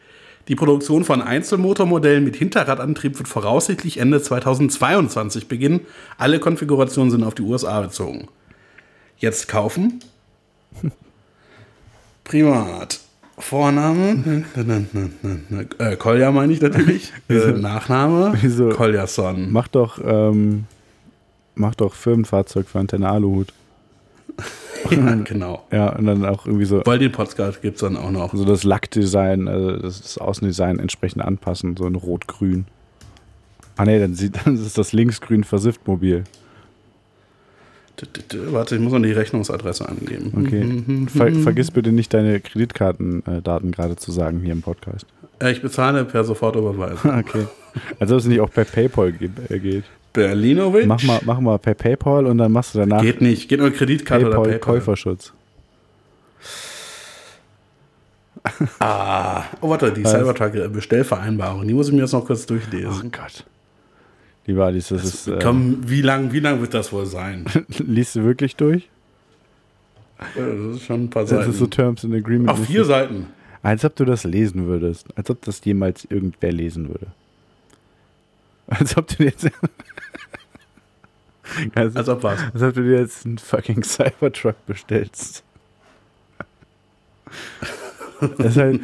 Die Produktion von Einzelmotormodellen mit Hinterradantrieb wird voraussichtlich Ende 2022 beginnen. Alle Konfigurationen sind auf die USA bezogen. Jetzt kaufen. Privat. Vorname. äh, Kolja meine ich natürlich. Äh, Nachname. Wieso? Koljason. Mach doch, ähm, mach doch Firmenfahrzeug für Antenne Aluhut. Ja, genau. Ja, und dann auch irgendwie so, Weil den Podcast gibt es dann auch noch. so das Lackdesign, also das, Außendesign entsprechend anpassen, so in Rot-Grün. Ah nee, dann, sieht, dann ist das linksgrün versifft mobil. Warte, ich muss noch die Rechnungsadresse angeben. Okay. Ver, vergiss bitte nicht deine Kreditkartendaten gerade zu sagen hier im Podcast. Äh, Ich bezahle per Sofortüberweisung. Okay. Also ob es nicht auch per PayPal äh, geht. Berlinovic? Mach mal, mach mal per PayPal und dann machst du danach Geht nicht. Geht nur Kreditkarte oder PayPal PayPal. Käuferschutz. Ah. Oh, warte, die? Cybertruck-Bestellvereinbarung. Die muss ich mir jetzt noch kurz Oh durchlesen. Gott. Lieber Alice, das ist. Äh, Komm, wie lang, wie lang wird das wohl sein? liest du wirklich durch? Das ist schon ein paar Das Seiten. ist so Terms and Agreement. Auf vier Seiten. Als ob du das lesen würdest. Als ob das jemals irgendwer lesen würde. Als ob du dir jetzt. als, Als ob was. als ob du dir jetzt einen fucking Cybertruck bestellst. Das halt,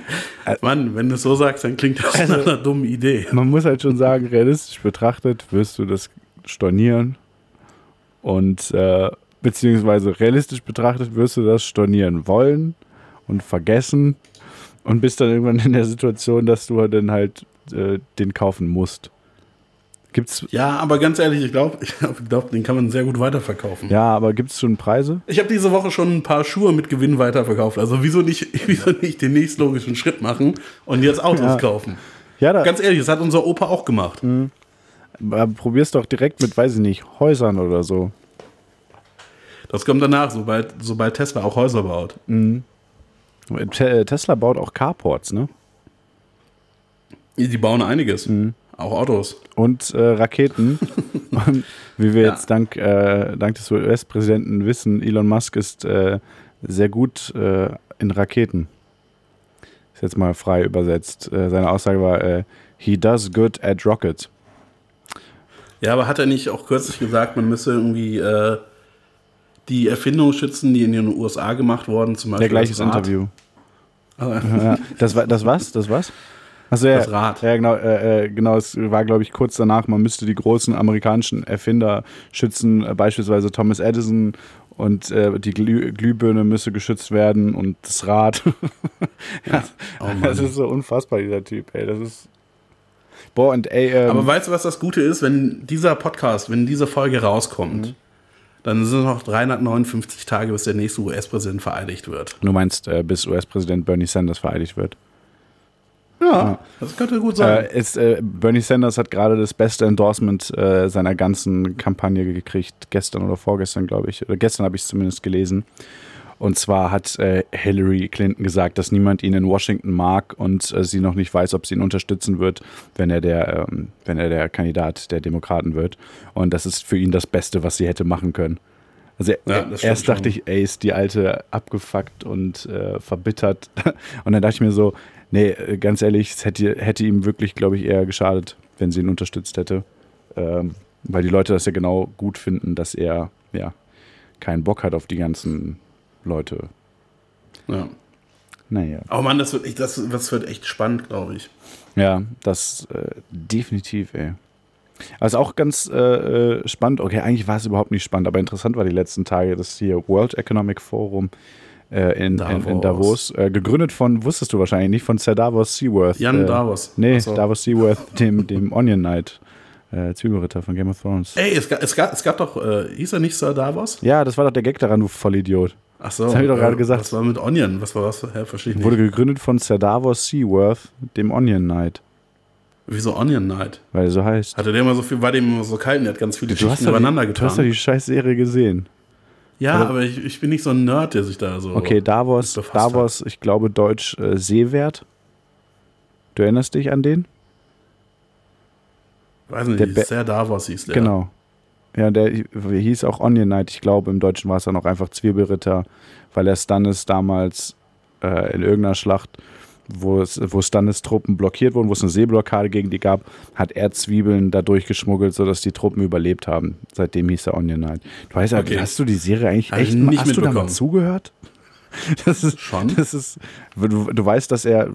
Mann, wenn du es so sagst, dann klingt das Also- nach einer dummen Idee. man muss halt schon sagen, realistisch betrachtet wirst du das stornieren und äh, beziehungsweise realistisch betrachtet wirst du das stornieren wollen und vergessen und bist dann irgendwann in der Situation, dass du dann halt äh, den kaufen musst. Gibt's Ja, aber ganz ehrlich, ich glaube, ich glaub, den kann man sehr gut weiterverkaufen. ja, aber gibt's schon Preise? Ich habe diese Woche schon ein paar Schuhe mit Gewinn weiterverkauft. Also wieso nicht, wieso nicht den nächstlogischen Schritt machen und jetzt Autos Ja. kaufen? Ja, da, Ganz ehrlich, das hat unser Opa auch gemacht. aber probier's doch direkt mit, weiß ich nicht, Häusern oder so. Das kommt danach, sobald, sobald Tesla auch Häuser baut. Te Tesla baut auch Carports, ne? Die bauen einiges. Mhm. Auch Autos. und äh, Raketen. und wie wir Ja. jetzt dank, äh, dank des US-Präsidenten wissen, Elon Musk ist äh, sehr gut äh, in Raketen. Ist jetzt mal frei übersetzt. Äh, seine Aussage war, äh, he does good at rockets. Ja, aber hat er nicht auch kürzlich gesagt, man müsse irgendwie die Erfindungen schützen, die in den USA gemacht wurden, zum Beispiel Der gleiches Rad? Interview. Ah, Ja, das war das was? Das was? Ja, Das Rad. Ja, genau, äh, äh, genau. Es war, glaube ich, kurz danach, man müsste die großen amerikanischen Erfinder schützen, äh, beispielsweise Thomas Edison und äh, die Glüh Glühbirne müsse geschützt werden und das Rad. ja, Oh das ist so unfassbar, dieser Typ, ey. Das ist. Boah, und ey, ähm, Aber weißt du, was das Gute ist? Wenn dieser Podcast, wenn diese Folge rauskommt, Mhm. dann sind es noch 359 Tage, bis der nächste US-Präsident vereidigt wird. du meinst, äh, bis US-Präsident Bernie Sanders vereidigt wird. Ja, das könnte gut sein. Äh, ist, äh, Bernie Sanders hat gerade das beste Endorsement äh, seiner ganzen Kampagne gekriegt, gestern oder vorgestern, glaube ich. Oder gestern habe ich es zumindest gelesen. Und zwar hat äh, Hillary Clinton gesagt, dass niemand ihn in Washington mag und äh, sie noch nicht weiß, ob sie ihn unterstützen wird, wenn er der, ähm, wenn er der Kandidat der Demokraten wird. Und das ist für ihn das Beste, was sie hätte machen können. Also Ja, er- erst dachte schon. ich, ey, ist die alte abgefuckt und äh, verbittert. Und dann dachte ich mir so, nee, äh, ganz ehrlich, es hätte, hätte ihm wirklich, glaube ich, eher geschadet, wenn sie ihn unterstützt hätte. Ähm, weil die Leute das ja genau gut finden, dass er ja keinen Bock hat auf die ganzen Leute. ja. Naja. Oh Mann, das wird, echt, das, das wird echt spannend, glaube ich. Ja, das äh, definitiv, ey. Also auch ganz äh, äh, spannend, okay, eigentlich war es überhaupt nicht spannend, aber interessant war die letzten Tage, dass hier World Economic Forum äh, in, in, in Davos, äh, gegründet von, wusstest du wahrscheinlich nicht, von Sir Davos Seaworth. Jan äh, Davos. Nee, so. Davos Seaworth, dem, dem Onion Knight, äh, Zwiebelritter von Game of Thrones. Ey, es gab, es gab, es gab doch, äh, hieß er nicht Sir Davos? Ja, das war doch der Gag daran, du Vollidiot. Ach so. Das hab ich doch gerade äh, gesagt. Was war mit Onion? Was war was? Hä, verstehe ich nicht. Wurde gegründet von Sir Davos Seaworth, dem Onion Knight. Wieso Onion Knight? weil er so heißt. Hatte der immer so viel, war dem immer so kalt und der hat ganz viele Du Geschichten übereinander die, du hast doch getan. die scheiß Serie gesehen. Ja, Oder- aber ich, ich bin nicht so ein Nerd, der sich da so. Okay, Davos, Davos, ich glaube Deutsch äh, Seewert. Du erinnerst dich an den? Weiß nicht, der Be- sehr Davos hieß der. Genau. Ja, der hieß auch Onion Knight. Ich glaube, im Deutschen war es dann auch einfach Zwiebelritter, weil er Stannis damals äh, in irgendeiner Schlacht, wo, es, wo Stannis Truppen blockiert wurden, wo es eine Seeblockade gegen die gab, hat er Zwiebeln da durchgeschmuggelt, sodass die Truppen überlebt haben. Seitdem hieß er Onion Knight. Du weißt Okay. hast du die Serie eigentlich ich echt nicht hast du da mal zugehört? Das ist Schon? Das ist, du, du weißt, dass er,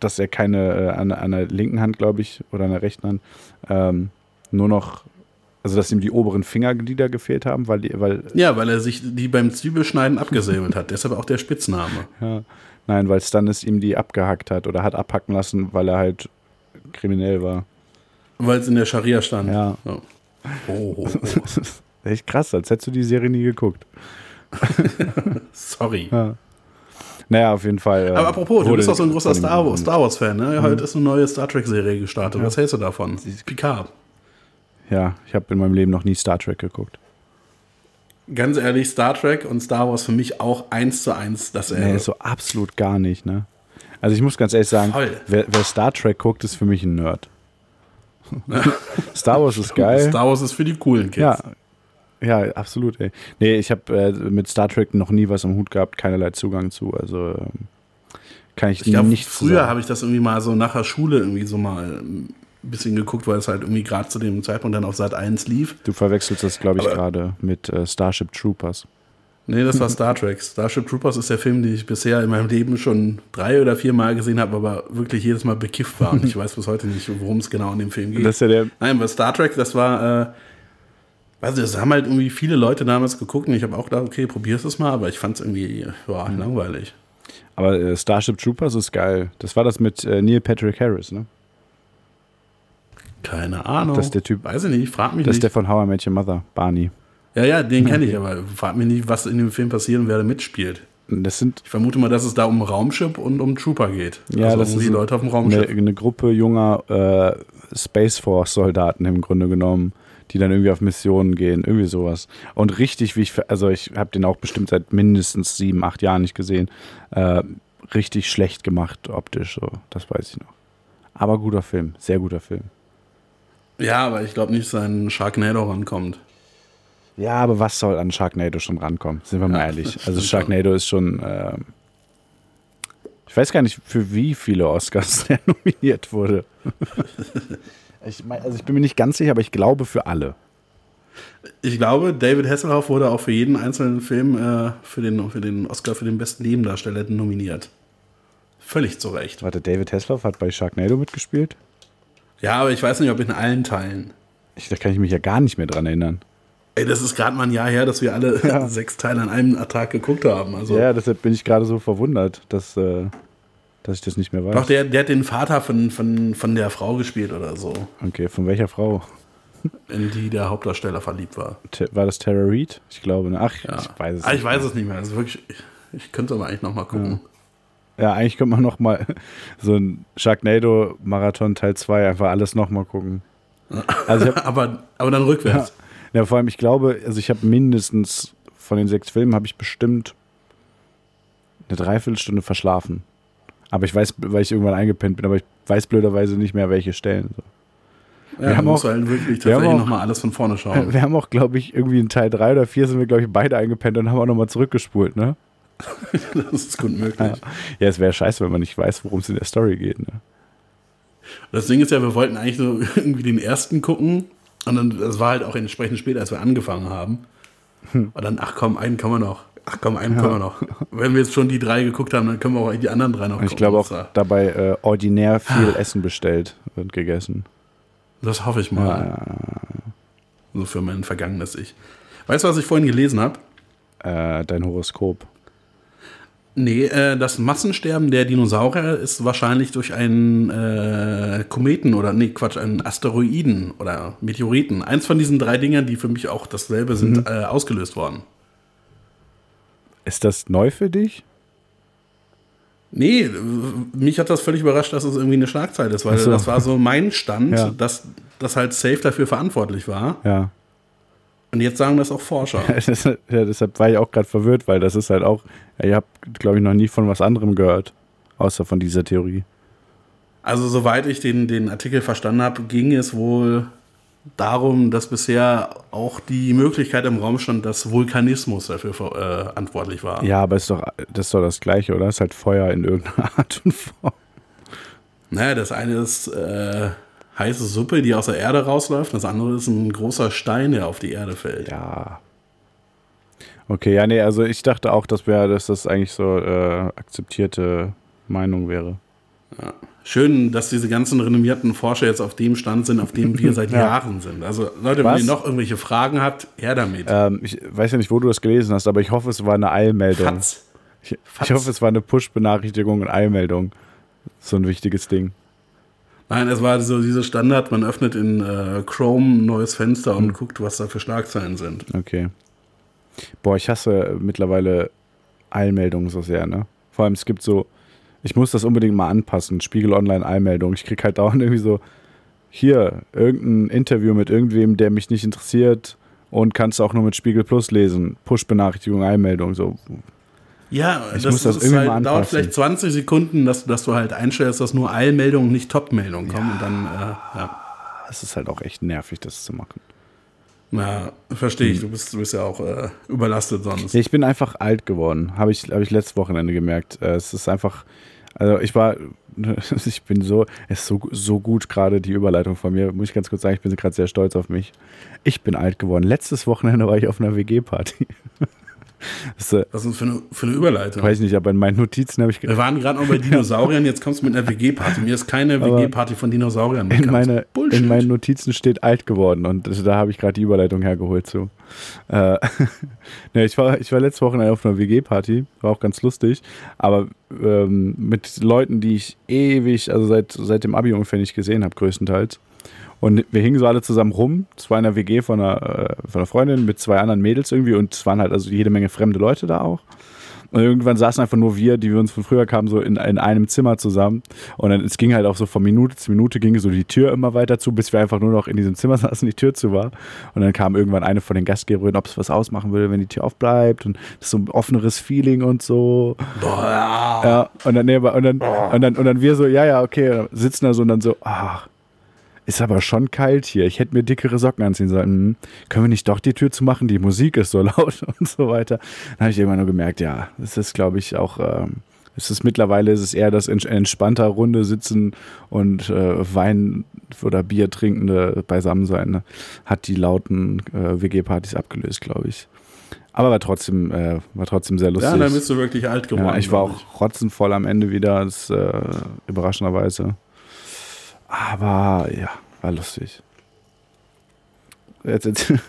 dass er keine äh, an, an der linken Hand, glaube ich, oder an der rechten Hand, ähm, nur noch, also dass ihm die oberen Fingerglieder gefehlt haben, weil die, weil, Ja, weil er sich die beim Zwiebelschneiden abgesäbelt hat. Deshalb auch der Spitzname. ja, nein, weil Stannis ihm die abgehackt hat oder hat abhacken lassen, weil er halt kriminell war. Weil es in der Scharia stand. Ja. Oh, oh, oh. Echt krass, als hättest du die Serie nie geguckt. sorry. Ja. Naja, auf jeden Fall. äh, Aber apropos, du bist doch so ein großer Star Wars. Star Wars Fan, ne? Mhm. Heute ist eine neue Star Trek Serie gestartet. Was hältst du davon? Picard. Ja, ich habe in meinem Leben noch nie Star Trek geguckt. Ganz ehrlich, Star Trek und Star Wars für mich auch eins zu eins dasselbe. Nee, so absolut gar nicht, ne? Also ich muss ganz ehrlich sagen, wer, wer Star Trek guckt, ist für mich ein Nerd. Star Wars ist geil. Star Wars ist für die coolen Kids. ja, ja, absolut, ey. Nee, ich habe äh, mit Star Trek noch nie was am Hut gehabt, keinerlei Zugang zu. Also ähm, kann ich, Ich glaube, nichts früher habe ich das irgendwie mal so nach der Schule irgendwie so mal ein bisschen geguckt, weil es halt irgendwie gerade zu dem Zeitpunkt dann auf Sat 1 lief. Du verwechselst das, glaube ich, gerade mit äh, Starship Troopers. Nee, das war Star Trek. Starship Troopers ist der Film, den ich bisher in meinem Leben schon drei oder vier Mal gesehen habe, aber wirklich jedes Mal bekifft war. Und ich weiß bis heute nicht, worum es genau in dem Film geht. Das ist ja der, Nein, aber Star Trek, das war, äh, weiß nicht, das haben halt irgendwie viele Leute damals geguckt und ich habe auch gedacht, okay, probier's es mal, aber ich fand es irgendwie ja, Mhm. langweilig. aber äh, Starship Troopers ist geil. Das war das mit äh, Neil Patrick Harris, ne? Keine Ahnung. Das ist der Typ- Weiß ich nicht, frag mich Das ist nicht. der von How I Met Your Mother, Barney. ja, ja, den kenne ich, aber frag mich nicht, was in dem Film passiert und wer da mitspielt. Das sind Ich vermute mal, dass es da um Raumschiff und um Trooper geht. Ja, also das um ist die Leute auf dem eine, Raumschiff. eine Gruppe junger äh, Space Force Soldaten im Grunde genommen, die dann irgendwie auf Missionen gehen, irgendwie sowas. Und richtig, wie ich, also ich habe den auch bestimmt seit mindestens sieben, acht Jahren nicht gesehen, äh, richtig schlecht gemacht optisch, so, das weiß ich noch. Aber guter Film, sehr guter Film. Ja, aber ich glaube nicht, dass ein Sharknado rankommt. Ja, aber was soll an Sharknado schon rankommen? Sind wir mal Ja, ehrlich. Also Sharknado ist schon, ähm, ich weiß gar nicht, für wie viele Oscars der nominiert wurde. ich mein, also ich bin mir nicht ganz sicher, aber ich glaube für alle. Ich glaube, David Hasselhoff wurde auch für jeden einzelnen Film äh, für, den, für den Oscar für den besten Nebendarsteller nominiert. Völlig zu Recht. Warte, David Hasselhoff hat bei Sharknado mitgespielt? Ja, aber ich weiß nicht, ob in allen Teilen. Ich, da kann ich mich ja gar nicht mehr dran erinnern. Ey, das ist gerade mal ein Jahr her, dass wir alle sechs Teile an einem Tag geguckt haben. Also, Ja, deshalb bin ich gerade so verwundert, dass, äh, dass ich das nicht mehr weiß. Doch, der, der hat den Vater von, von, von der Frau gespielt oder so, okay, von welcher Frau? in die der Hauptdarsteller verliebt war. Te- War das Tara Reid? Ich glaube, ne? Ach, Ja. ich weiß es Ah, nicht. ich weiß es nicht mehr. Also wirklich, ich, ich könnte aber eigentlich noch mal gucken. Ja, eigentlich könnte man noch mal so ein Sharknado-Marathon Teil 2 einfach alles noch mal gucken. Also hab, aber, aber dann rückwärts. ja, vor allem, ich glaube, also ich habe mindestens von den sechs Filmen habe ich bestimmt eine Dreiviertelstunde verschlafen. Aber ich weiß, weil ich irgendwann eingepennt bin, aber ich weiß blöderweise nicht mehr, welche Stellen. So. Ja, Wir haben auch- halt wirklich tatsächlich auch- noch mal alles von vorne schauen. Wir haben auch, glaube ich, irgendwie in Teil 3 oder 4 sind wir, glaube ich, beide eingepennt und haben auch nochmal zurückgespult, ne? das ist gut möglich. Ja, ja es wäre scheiße, wenn man nicht weiß, worum es in der Story geht, ne? Das Ding ist ja, wir wollten eigentlich so irgendwie den ersten gucken. Und dann, das war halt auch entsprechend spät, als wir angefangen haben. Hm. Und dann, ach komm, einen können wir noch. Ach komm, einen können wir noch. Wenn wir jetzt schon die drei geguckt haben, dann können wir auch die anderen drei noch Und ich glaube auch Das, dabei äh, ordinär viel Essen bestellt und gegessen. das hoffe ich mal. So für mein vergangenes Ich. Weißt du, was ich vorhin gelesen habe? Äh, dein Horoskop. Nee, äh, das Massensterben der Dinosaurier ist wahrscheinlich durch einen äh, Kometen oder, nee, Quatsch, einen Asteroiden oder Meteoriten. Eins von diesen drei Dingern, die für mich auch dasselbe sind, äh, ausgelöst worden. Ist das neu für dich? Nee, mich hat das völlig überrascht, dass es irgendwie eine Schlagzeile ist, weil so. das war so mein Stand, Ja. dass das halt Safe dafür verantwortlich war. Ja. Und jetzt sagen das auch Forscher. Das- ja, deshalb war ich auch gerade verwirrt, weil das ist halt auch, ihr habt, glaube ich, noch nie von was anderem gehört, außer von dieser Theorie. Also, soweit ich den, den Artikel verstanden habe, ging es wohl darum, dass bisher auch die Möglichkeit im Raum stand, dass Vulkanismus dafür äh, verantwortlich war. Ja, aber ist doch, das ist doch das Gleiche, oder? Ist halt Feuer in irgendeiner Art und Form. Naja, das eine ist äh, heiße Suppe, die aus der Erde rausläuft. Das andere ist ein großer Stein, der auf die Erde fällt. Ja. Okay, ja, nee, also ich dachte auch, dass, wir, dass das eigentlich so äh, akzeptierte Meinung wäre. Schön, dass diese ganzen renommierten Forscher jetzt auf dem Stand sind, auf dem wir seit Ja. Jahren sind. Also Leute, wenn Was? ihr noch irgendwelche Fragen habt, her damit. Ähm, ich weiß ja nicht, wo du das gelesen hast, aber ich hoffe, es war eine Eilmeldung. Fatz. Ich, ich hoffe, es war eine Push-Benachrichtigung und Eilmeldung. So ein wichtiges Ding. Nein, es war so dieser Standard, man öffnet in äh, Chrome ein neues Fenster und guckt, was da für Schlagzeilen sind. Okay. Boah, ich hasse mittlerweile Eilmeldungen so sehr, ne? Vor allem, es gibt so, ich muss das unbedingt mal anpassen, Spiegel Online Eilmeldung. Ich krieg halt dauernd irgendwie so, hier, irgendein Interview mit irgendwem, der mich nicht interessiert und kannst auch nur mit Spiegel Plus lesen. Push-Benachrichtigung, Eilmeldung, so. Ja, Ich das, muss das irgendwie halt, mal dauert vielleicht 20 Sekunden, dass, dass du halt einstellst, dass nur Eilmeldungen, nicht Top-Meldungen kommen. Und dann, äh, ja. Das ist halt auch echt nervig, das zu machen. Na, verstehe ich. Du bist, du bist ja auch äh, überlastet sonst. Ja, ich bin einfach alt geworden, habe ich, hab ich letztes Wochenende gemerkt. Äh, Es ist einfach, also ich war, ich bin so, es ist so, so gut gerade die Überleitung von mir, muss ich ganz kurz sagen, ich bin gerade sehr stolz auf mich. Ich bin alt geworden. Letztes Wochenende war ich auf einer WG-Party. Das, äh, Was ist das für eine, für eine Überleitung? weiß nicht, aber in meinen Notizen habe ich Wir waren gerade noch bei Dinosauriern, jetzt kommst du mit einer WG-Party. Mir ist keine WG-Party von Dinosauriern in, bekannt. meine, Bullshit. in meinen Notizen steht alt geworden und da habe ich gerade die Überleitung hergeholt zu. Äh, ne, ich, war, ich war letzte Woche auf einer WG-Party, war auch ganz lustig, aber ähm, mit Leuten, die ich ewig, also seit, seit dem Abi ungefähr nicht gesehen habe, größtenteils. Und wir hingen so alle zusammen rum. Es war in einer WG von einer, äh, von einer Freundin mit zwei anderen Mädels irgendwie und es waren halt also jede Menge fremde Leute da auch. Und irgendwann saßen einfach nur wir, die wir uns von früher kamen, so in, in einem Zimmer zusammen. Und dann, es ging halt auch so von Minute zu Minute ging so die Tür immer weiter zu, bis wir einfach nur noch in diesem Zimmer saßen, die Tür zu war. Und dann kam irgendwann eine von den Gastgeberinnen, ob es was ausmachen würde, wenn die Tür aufbleibt. Und das ist so ein offeneres Feeling und so. Boah, ja. Und dann, nee, aber- und dann, und dann, und dann wir so, ja, ja, okay, sitzen da so und dann so, ach, ist aber schon kalt hier. Ich hätte mir dickere Socken anziehen sollen. Hm, können wir nicht doch die Tür zu machen? Die Musik ist so laut und so weiter. Dann habe ich irgendwann nur gemerkt, ja, es ist, glaube ich, auch, ähm, es ist mittlerweile ist es eher das entspannter Runde sitzen und äh, Wein oder Bier trinkende Beisammensein. Ne? Hat die lauten äh, WG-Partys abgelöst, glaube ich. Aber war trotzdem, äh, war trotzdem sehr lustig. ja, dann bist du wirklich alt geworden. Ja, ich war auch rotzenvoll am Ende wieder, das, äh, überraschenderweise. Aber ja, war lustig. Jetzt, jetzt, ich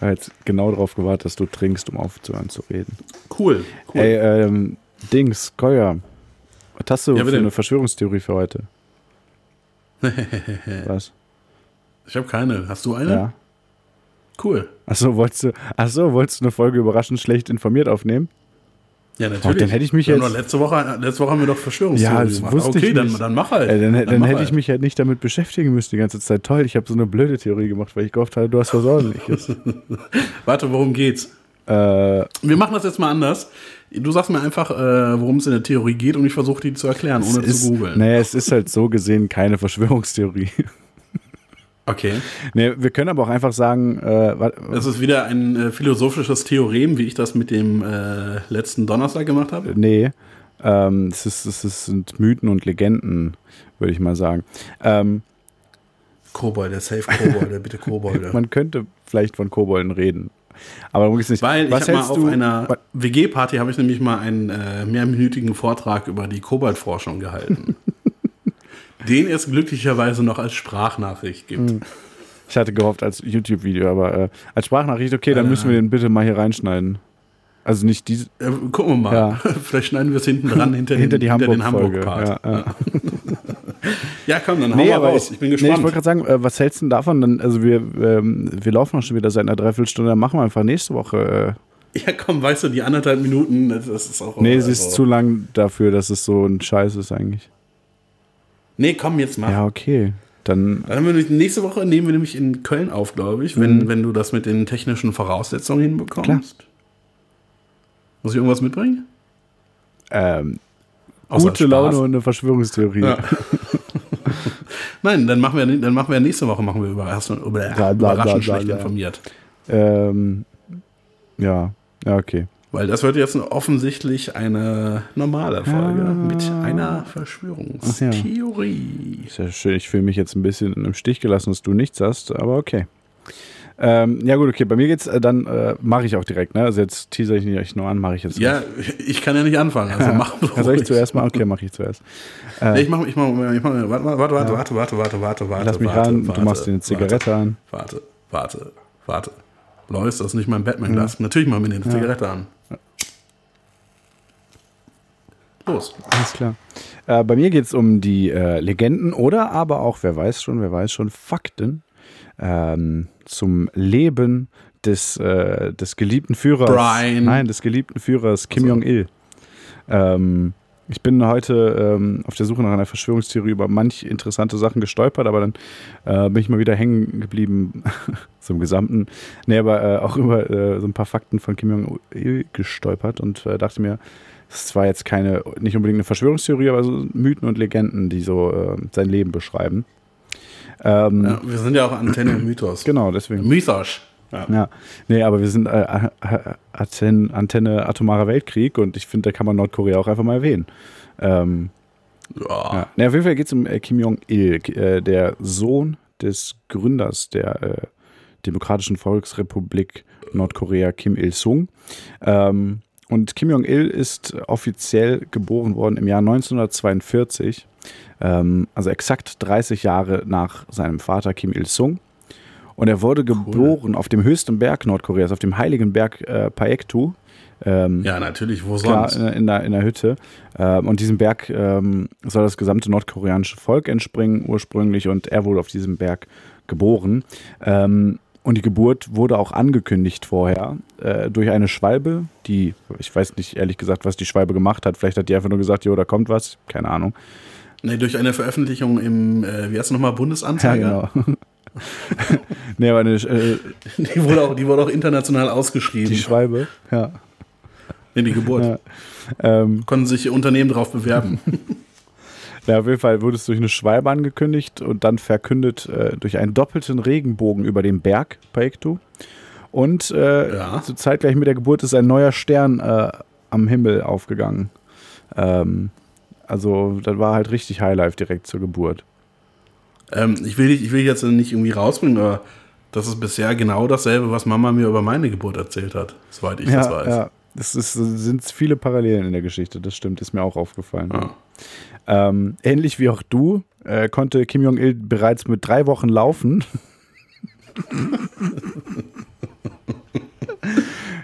habe jetzt genau darauf gewartet, dass du trinkst, um aufzuhören zu reden. Cool, cool. Ey, ähm, Dings, Koya, was hast du Ja, für eine Verschwörungstheorie für heute? was? ich habe keine. Hast du eine? Ja. Cool. Achso, wolltest du, achso, wolltest du eine Folge überraschend schlecht informiert aufnehmen? Ja, natürlich. dann hätte ich mich jetzt- letzte Woche, letzte Woche haben wir doch Verschwörungstheorie Ja, das gemacht. wusste okay, ich dann, nicht. dann mach halt. Äh, dann dann, mach hätte halt. ich mich halt nicht damit beschäftigen müssen die ganze Zeit. Toll, ich habe so eine blöde Theorie gemacht, weil ich gehofft habe, du hast was ordentliches. Warte, worum geht's? äh, Wir machen das jetzt mal anders. Du sagst mir einfach, äh, worum es in der Theorie geht und ich versuche die zu erklären, ohne ist, zu googeln. naja, es ist halt so gesehen keine Verschwörungstheorie. Okay. nee, wir können aber auch einfach sagen, äh, Das ist wieder ein äh, philosophisches Theorem, wie ich das mit dem äh, letzten Donnerstag gemacht habe. nee, ähm, es, ist, es ist, sind Mythen und Legenden, würde ich mal sagen. Ähm, Kobolde, safe Kobolde, bitte Kobolde. man könnte vielleicht von Kobolden reden. Aber darum nicht. Weil was ich habe mal auf du, einer WG-Party habe ich nämlich mal einen äh, mehrminütigen Vortrag über die Koboldforschung gehalten. den es glücklicherweise noch als Sprachnachricht gibt. Hm. Ich hatte gehofft als YouTube-Video, aber äh, als Sprachnachricht, okay, dann Nein, müssen wir den bitte mal hier reinschneiden. Also nicht diese, Äh, gucken wir mal. Ja. Vielleicht schneiden wir es hinten dran, hinter, hinter den, die hinter den. Hamburg-Part. ja, ja. Ja, komm, dann hau Nee, mal aber raus. Ich bin Nee, gespannt. ich wollte gerade sagen, äh, was hältst du denn davon? Dann, also wir, ähm, wir laufen auch schon wieder seit einer Dreiviertelstunde, dann machen wir einfach nächste Woche. Ja, komm, weißt du, die anderthalb Minuten, das ist auch. Nee, es ist zu lang dafür, dass es so ein Scheiß ist eigentlich. Nee, komm, jetzt mal. Ja, okay. Dann, Dann haben wir nämlich- nächste Woche nehmen wir nämlich in Köln auf, glaube ich, wenn, wenn du das mit den technischen Voraussetzungen hinbekommst. Klar. Muss ich irgendwas mitbringen? ähm, Außer gute Spaß. Laune und eine Verschwörungstheorie. Ja. Nein, dann machen wir, dann machen wir nächste Woche machen wir über, über, bla, bla, überraschend bla, schlecht informiert. Ähm, ja, ja, okay. Weil das wird jetzt offensichtlich eine normale Folge ja. mit einer Verschwörungstheorie. Ach ja. Ist ja schön, ich fühle mich jetzt ein bisschen im Stich gelassen, dass du nichts hast, aber okay. Ähm, ja gut, okay, bei mir geht's, äh, dann äh, mache ich auch direkt, ne? Also jetzt teaser ich nicht nur an, mache ich jetzt. Ja, nicht. ich kann ja nicht anfangen, also mach also ruhig. Soll ich zuerst mal? Okay, mache ich zuerst. Äh, nee, ich mache, ich mache, ich mache, warte, warte, warte, ja. warte, warte, warte, warte, warte. Lass mich warte, ran, warte, du machst dir eine Zigarette warte, an. Warte, warte, warte. Läuft das ist nicht mein Batman-Glas? Ja. Natürlich machen wir eine Zigarette an. Los. Alles klar. Äh, bei mir geht es um die äh, Legenden oder aber auch, wer weiß schon, wer weiß schon, Fakten ähm, zum Leben des, äh, des geliebten Führers. Brian. Nein, des geliebten Führers Kim Ach so. Jong-il. Ähm, ich bin heute ähm, auf der Suche nach einer Verschwörungstheorie über manch interessante Sachen gestolpert, aber dann äh, bin ich mal wieder hängen geblieben zum Gesamten. Nee, aber äh, auch über äh, so ein paar Fakten von Kim Jong-il gestolpert und äh, dachte mir, es ist zwar jetzt keine, nicht unbedingt eine Verschwörungstheorie, aber so Mythen und Legenden, die so äh, sein Leben beschreiben. Ähm, Ja, wir sind ja auch Antenne Mythos. Genau, deswegen. Mythos. Ja. Ja, nee, aber wir sind äh, Antenne, Antenne Atomarer Weltkrieg und ich finde, da kann man Nordkorea auch einfach mal erwähnen. Ähm, Ja. ja. Nee, auf jeden Fall geht es um äh, Kim Jong-il, äh, der Sohn des Gründers der äh, Demokratischen Volksrepublik Nordkorea, Kim Il-sung. Ähm, und Kim Jong-il ist offiziell geboren worden im Jahr 1942, ähm, also exakt 30 Jahre nach seinem Vater Kim Il-sung. Und er wurde geboren auf dem höchsten Berg Nordkoreas, auf dem heiligen Berg äh, Paektu. Ähm, ja, natürlich, wo klar, sonst? in, in, der, in der Hütte. Ähm, und diesem Berg ähm, soll das gesamte nordkoreanische Volk entspringen ursprünglich und er wurde auf diesem Berg geboren. Ähm, und die Geburt wurde auch angekündigt vorher äh, durch eine Schwalbe, die, ich weiß nicht ehrlich gesagt, was die Schwalbe gemacht hat. Vielleicht hat die einfach nur gesagt, jo, da kommt was. Keine Ahnung. Nee, durch eine Veröffentlichung im, äh, wie heißt es nochmal, Bundesanzeiger. genau. nee, aber eine, äh, Die, wurde auch, die wurde auch international ausgeschrieben. die Schwalbe, ja. nee, die Geburt. ja. Ähm, Konnten sich Unternehmen drauf bewerben. Ja, auf jeden Fall wurde es durch eine Schwalbe angekündigt und dann verkündet äh, durch einen doppelten Regenbogen über dem Berg Paektu. Und äh, Ja. so zeitgleich mit der Geburt ist ein neuer Stern äh, am Himmel aufgegangen. Ähm, also, das war halt richtig Highlife direkt zur Geburt. ähm, ich, will, dich- ich will jetzt nicht irgendwie rausbringen, aber das ist bisher genau dasselbe, was Mama mir über meine Geburt erzählt hat, soweit ich das ja, weiß. ja. Es ist, sind viele Parallelen in der Geschichte, das stimmt, ist mir auch aufgefallen. Ja. Ähm, ähnlich wie auch du äh, konnte Kim Jong-il bereits mit drei Wochen laufen.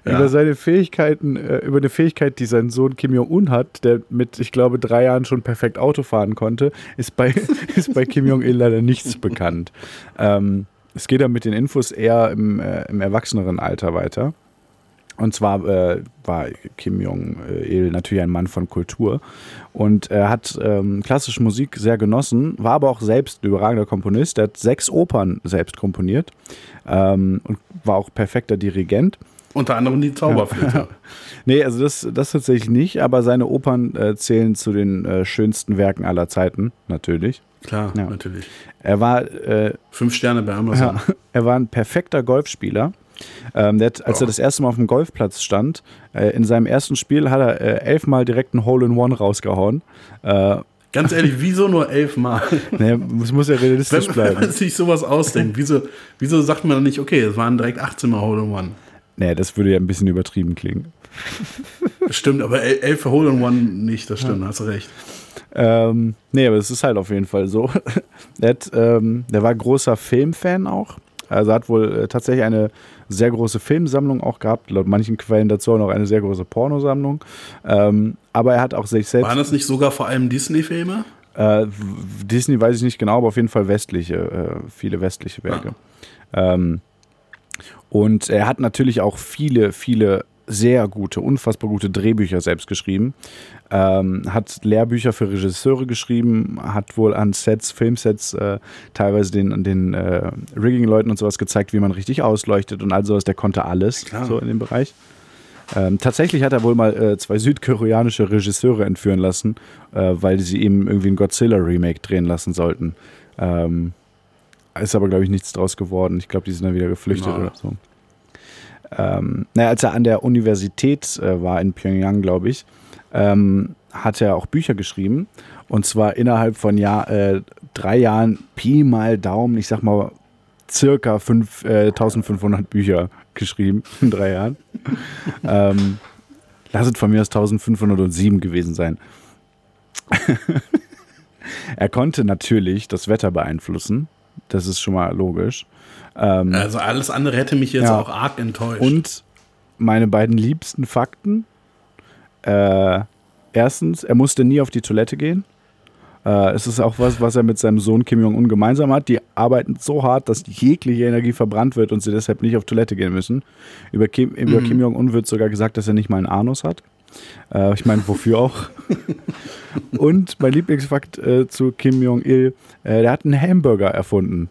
Ja. Über seine Fähigkeiten, äh, über eine Fähigkeit, die sein Sohn Kim Jong-un hat, der mit, ich glaube, drei Jahren schon perfekt Auto fahren konnte, ist bei, ist bei Kim Jong-il leider nichts bekannt. Ähm, es geht dann mit den Infos eher im, äh, im erwachseneren Alter weiter. Und zwar äh, war Kim Jong-il natürlich ein Mann von Kultur und er hat ähm, klassische Musik sehr genossen, war aber auch selbst ein überragender Komponist. Er hat sechs Opern selbst komponiert ähm, und war auch perfekter Dirigent. Unter anderem die Zauberflöte. Nee, also das, das tatsächlich nicht, aber seine Opern äh, zählen zu den äh, schönsten Werken aller Zeiten, natürlich. Klar, Ja. natürlich. Er war äh, Fünf Sterne bei Amazon. Ja, er war ein perfekter Golfspieler. Ähm, der hat, als Ja. er das erste Mal auf dem Golfplatz stand, äh, in seinem ersten Spiel hat er äh, elfmal direkt ein Hole-in-One rausgehauen. Äh, Ganz ehrlich, wieso nur elfmal? ne, es muss ja realistisch Wenn, wenn man bleiben. sich sowas ausdenkt, wieso, wieso sagt man dann nicht, okay, es waren direkt 18 Mal Hole in One? Nee, das würde ja ein bisschen übertrieben klingen. Stimmt, aber el- elf für Hole in One nicht, das stimmt, hast du recht. Ähm, nee, aber es ist halt auf jeden Fall so. der, hat, ähm, der war großer Filmfan auch. Also hat wohl äh, tatsächlich eine sehr große Filmsammlung auch gehabt. Laut manchen Quellen dazu auch noch eine sehr große Pornosammlung. Ähm, aber er hat auch sich selbst. Waren das nicht sogar vor allem Disney-Filme? Äh, Disney weiß ich nicht genau, aber auf jeden Fall westliche, äh, viele westliche Werke. Ähm, und er hat natürlich auch viele, viele sehr gute, unfassbar gute Drehbücher selbst geschrieben. Ähm, hat Lehrbücher für Regisseure geschrieben, hat wohl an Sets, Filmsets äh, teilweise den, den äh, Rigging-Leuten und sowas gezeigt, wie man richtig ausleuchtet und all sowas. Der konnte alles Klar. so in dem Bereich. Ähm, tatsächlich hat er wohl mal äh, zwei südkoreanische Regisseure entführen lassen, äh, weil sie ihm irgendwie ein Godzilla-Remake drehen lassen sollten. Ähm, ist aber, glaube ich, nichts draus geworden. Ich glaube, die sind dann wieder geflüchtet Na. oder so. Ähm, naja, als er an der Universität äh, war in Pyongyang, glaube ich, ähm, hat er auch Bücher geschrieben. Und zwar innerhalb von Jahr, äh, drei Jahren Pi mal Daumen, ich sag mal circa fünf, äh, 1500 Bücher geschrieben in drei Jahren. ähm, lass es von mir aus 1507 gewesen sein. er konnte natürlich das Wetter beeinflussen. Das ist schon mal logisch. Ähm, Also alles andere hätte mich jetzt Ja. auch arg enttäuscht. und meine beiden liebsten Fakten. Äh, erstens, er musste nie auf die Toilette gehen. Äh, es ist auch was, was er mit seinem Sohn Kim Jong-un gemeinsam hat. Die arbeiten so hart, dass jegliche Energie verbrannt wird und sie deshalb nicht auf Toilette gehen müssen. Über Kim, über Kim Jong-un wird sogar gesagt, dass er nicht mal einen Anus hat. Äh, ich meine, wofür auch? und mein Lieblingsfakt äh, zu Kim Jong-il, äh, der hat einen Hamburger erfunden.